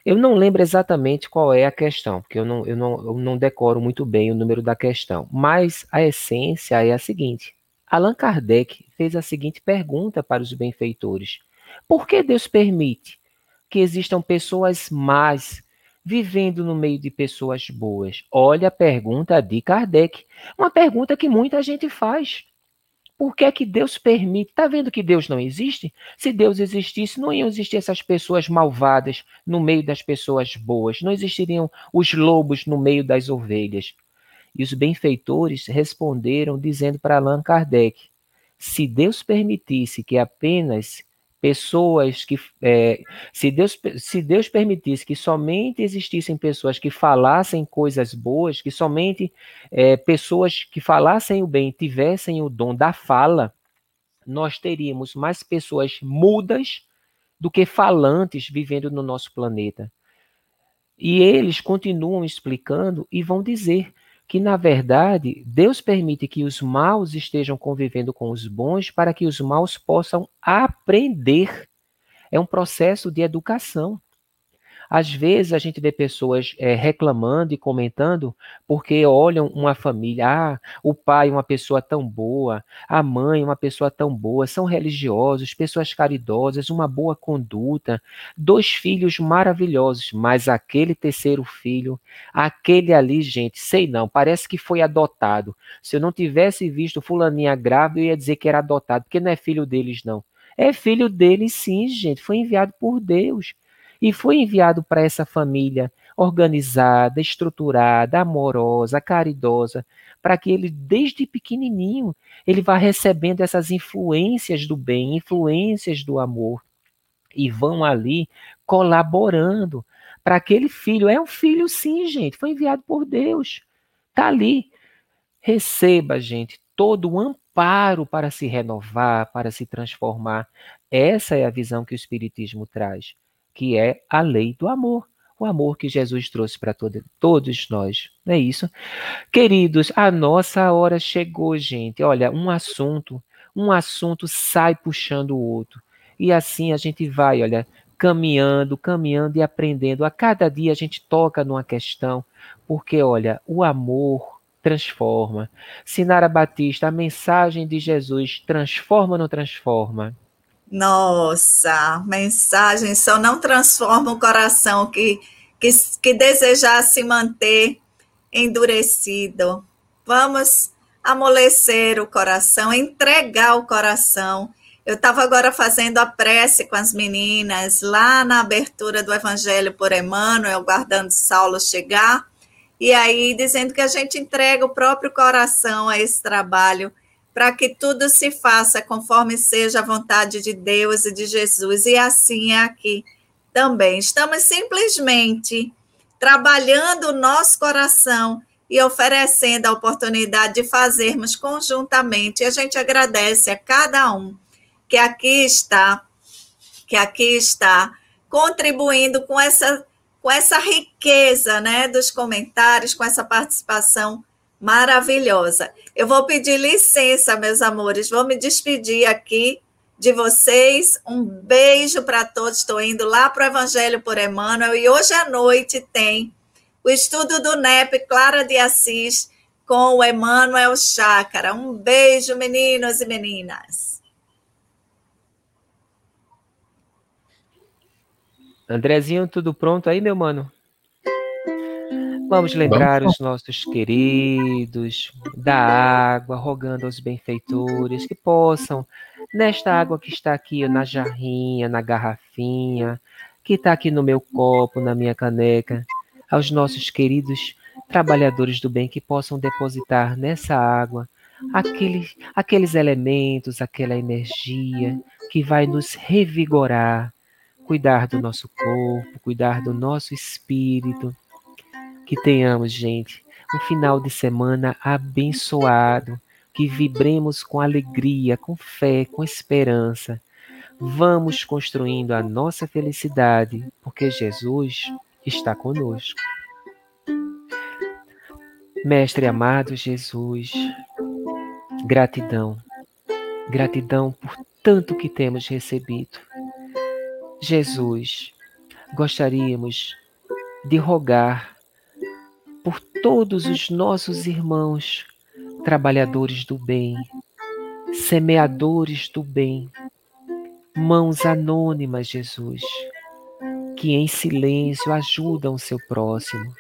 Eu não lembro exatamente qual é a questão, porque eu não, eu, não, eu não decoro muito bem o número da questão, mas a essência é a seguinte: Allan Kardec fez a seguinte pergunta para os benfeitores: Por que Deus permite que existam pessoas más vivendo no meio de pessoas boas? Olha a pergunta de Kardec, uma pergunta que muita gente faz. Por que é que Deus permite? Está vendo que Deus não existe? Se Deus existisse, não iam existir essas pessoas malvadas no meio das pessoas boas, não existiriam os lobos no meio das ovelhas. E os benfeitores responderam dizendo para Allan Kardec: se Deus permitisse que apenas pessoas que é, se Deus se Deus permitisse que somente existissem pessoas que falassem coisas boas, que somente é, pessoas que falassem o bem tivessem o dom da fala, nós teríamos mais pessoas mudas do que falantes vivendo no nosso planeta. E eles continuam explicando e vão dizer que, na verdade, Deus permite que os maus estejam convivendo com os bons para que os maus possam aprender. É um processo de educação. Às vezes a gente vê pessoas é, reclamando e comentando porque olham uma família, ah, o pai é uma pessoa tão boa, a mãe é uma pessoa tão boa, são religiosos, pessoas caridosas, uma boa conduta, dois filhos maravilhosos, mas aquele terceiro filho, aquele ali, gente, sei não, parece que foi adotado. Se eu não tivesse visto fulaninha grávida, eu ia dizer que era adotado, porque não é filho deles, não. É filho deles, sim, gente, foi enviado por Deus e foi enviado para essa família organizada, estruturada, amorosa, caridosa, para que ele desde pequenininho ele vá recebendo essas influências do bem, influências do amor e vão ali colaborando para aquele filho. É um filho sim, gente, foi enviado por Deus. Tá ali. Receba, gente, todo o amparo para se renovar, para se transformar. Essa é a visão que o espiritismo traz que é a lei do amor. O amor que Jesus trouxe para todo, todos nós. Não é isso? Queridos, a nossa hora chegou, gente. Olha, um assunto, um assunto sai puxando o outro. E assim a gente vai, olha, caminhando, caminhando e aprendendo. A cada dia a gente toca numa questão, porque, olha, o amor transforma. Sinara Batista, a mensagem de Jesus transforma ou não transforma? Nossa, mensagem só não transforma o coração que, que, que desejar se manter endurecido. Vamos amolecer o coração, entregar o coração. Eu estava agora fazendo a prece com as meninas lá na abertura do Evangelho por Emmanuel, guardando Saulo chegar, e aí dizendo que a gente entrega o próprio coração a esse trabalho para que tudo se faça conforme seja a vontade de Deus e de Jesus. E assim é aqui também. Estamos simplesmente trabalhando o nosso coração e oferecendo a oportunidade de fazermos conjuntamente. E a gente agradece a cada um que aqui está, que aqui está contribuindo com essa com essa riqueza, né, dos comentários, com essa participação maravilhosa. Eu vou pedir licença, meus amores, vou me despedir aqui de vocês. Um beijo para todos. Estou indo lá para o Evangelho por Emmanuel e hoje à noite tem o estudo do NEP Clara de Assis com o Emmanuel Chácara. Um beijo, meninos e meninas. Andrezinho, tudo pronto aí, meu mano? Vamos lembrar Vamos. os nossos queridos da água, rogando aos benfeitores que possam, nesta água que está aqui na jarrinha, na garrafinha, que está aqui no meu copo, na minha caneca, aos nossos queridos trabalhadores do bem que possam depositar nessa água aqueles, aqueles elementos, aquela energia que vai nos revigorar, cuidar do nosso corpo, cuidar do nosso espírito que tenhamos, gente, um final de semana abençoado, que vibremos com alegria, com fé, com esperança. Vamos construindo a nossa felicidade, porque Jesus está conosco. Mestre amado Jesus, gratidão, gratidão por tanto que temos recebido. Jesus, gostaríamos de rogar todos os nossos irmãos, trabalhadores do bem, semeadores do bem, mãos anônimas, Jesus, que em silêncio ajudam o seu próximo.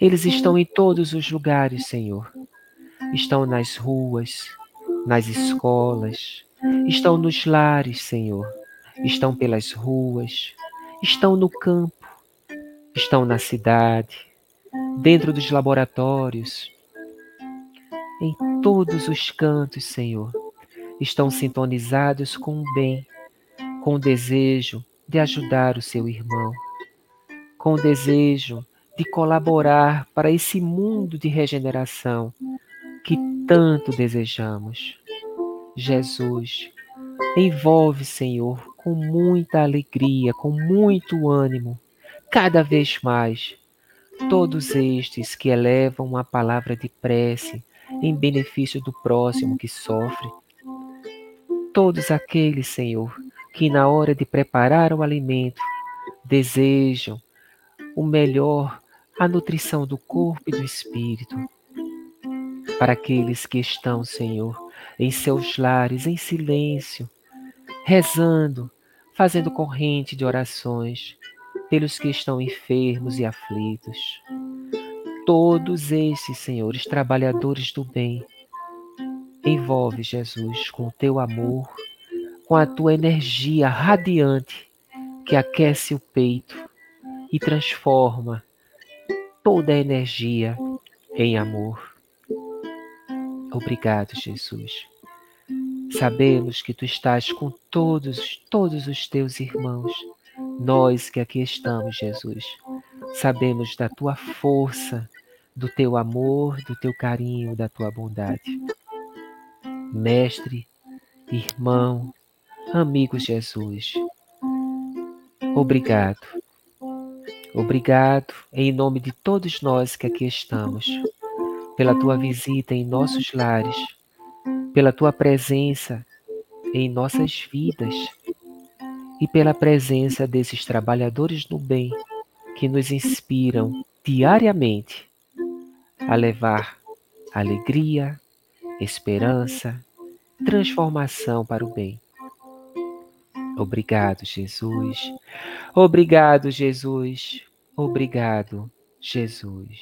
Eles estão em todos os lugares, Senhor. Estão nas ruas, nas escolas, estão nos lares, Senhor. Estão pelas ruas, estão no campo, estão na cidade, dentro dos laboratórios, em todos os cantos, Senhor estão sintonizados com o bem, com o desejo de ajudar o seu irmão, com o desejo de colaborar para esse mundo de regeneração que tanto desejamos. Jesus, envolve, Senhor, com muita alegria, com muito ânimo, cada vez mais, todos estes que elevam uma palavra de prece em benefício do próximo que sofre todos aqueles, Senhor, que na hora de preparar o alimento desejam o melhor, a nutrição do corpo e do espírito. Para aqueles que estão, Senhor, em seus lares, em silêncio, rezando, fazendo corrente de orações pelos que estão enfermos e aflitos. Todos esses, senhores, trabalhadores do bem, Envolve, Jesus, com o teu amor, com a tua energia radiante que aquece o peito e transforma toda a energia em amor. Obrigado, Jesus. Sabemos que tu estás com todos, todos os teus irmãos, nós que aqui estamos, Jesus. Sabemos da tua força, do teu amor, do teu carinho, da tua bondade mestre, irmão, amigo Jesus. Obrigado. Obrigado em nome de todos nós que aqui estamos, pela tua visita em nossos lares, pela tua presença em nossas vidas e pela presença desses trabalhadores do bem que nos inspiram diariamente a levar alegria, esperança, transformação para o bem. Obrigado, Jesus. Obrigado, Jesus. Obrigado, Jesus.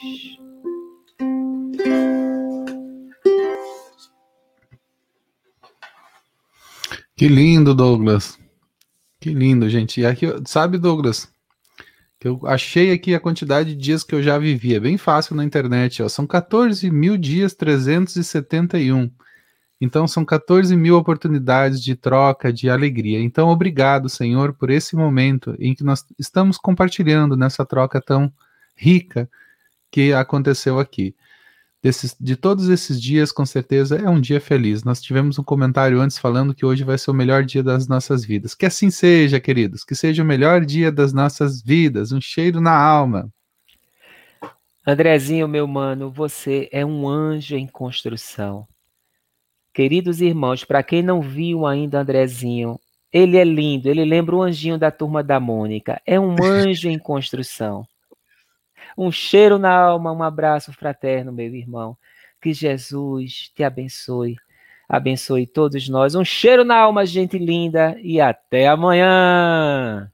Que lindo, Douglas. Que lindo, gente. E aqui, sabe, Douglas, que eu achei aqui a quantidade de dias que eu já vivi. É bem fácil na internet, ó. São 14 mil dias 371. Então, são 14 mil oportunidades de troca, de alegria. Então, obrigado, Senhor, por esse momento em que nós estamos compartilhando nessa troca tão rica que aconteceu aqui. Desses, de todos esses dias, com certeza, é um dia feliz. Nós tivemos um comentário antes falando que hoje vai ser o melhor dia das nossas vidas. Que assim seja, queridos, que seja o melhor dia das nossas vidas. Um cheiro na alma. Andrezinho, meu mano, você é um anjo em construção. Queridos irmãos, para quem não viu ainda Andrezinho, ele é lindo, ele lembra o anjinho da turma da Mônica. É um anjo em construção. Um cheiro na alma, um abraço fraterno, meu irmão. Que Jesus te abençoe. Abençoe todos nós. Um cheiro na alma, gente linda, e até amanhã.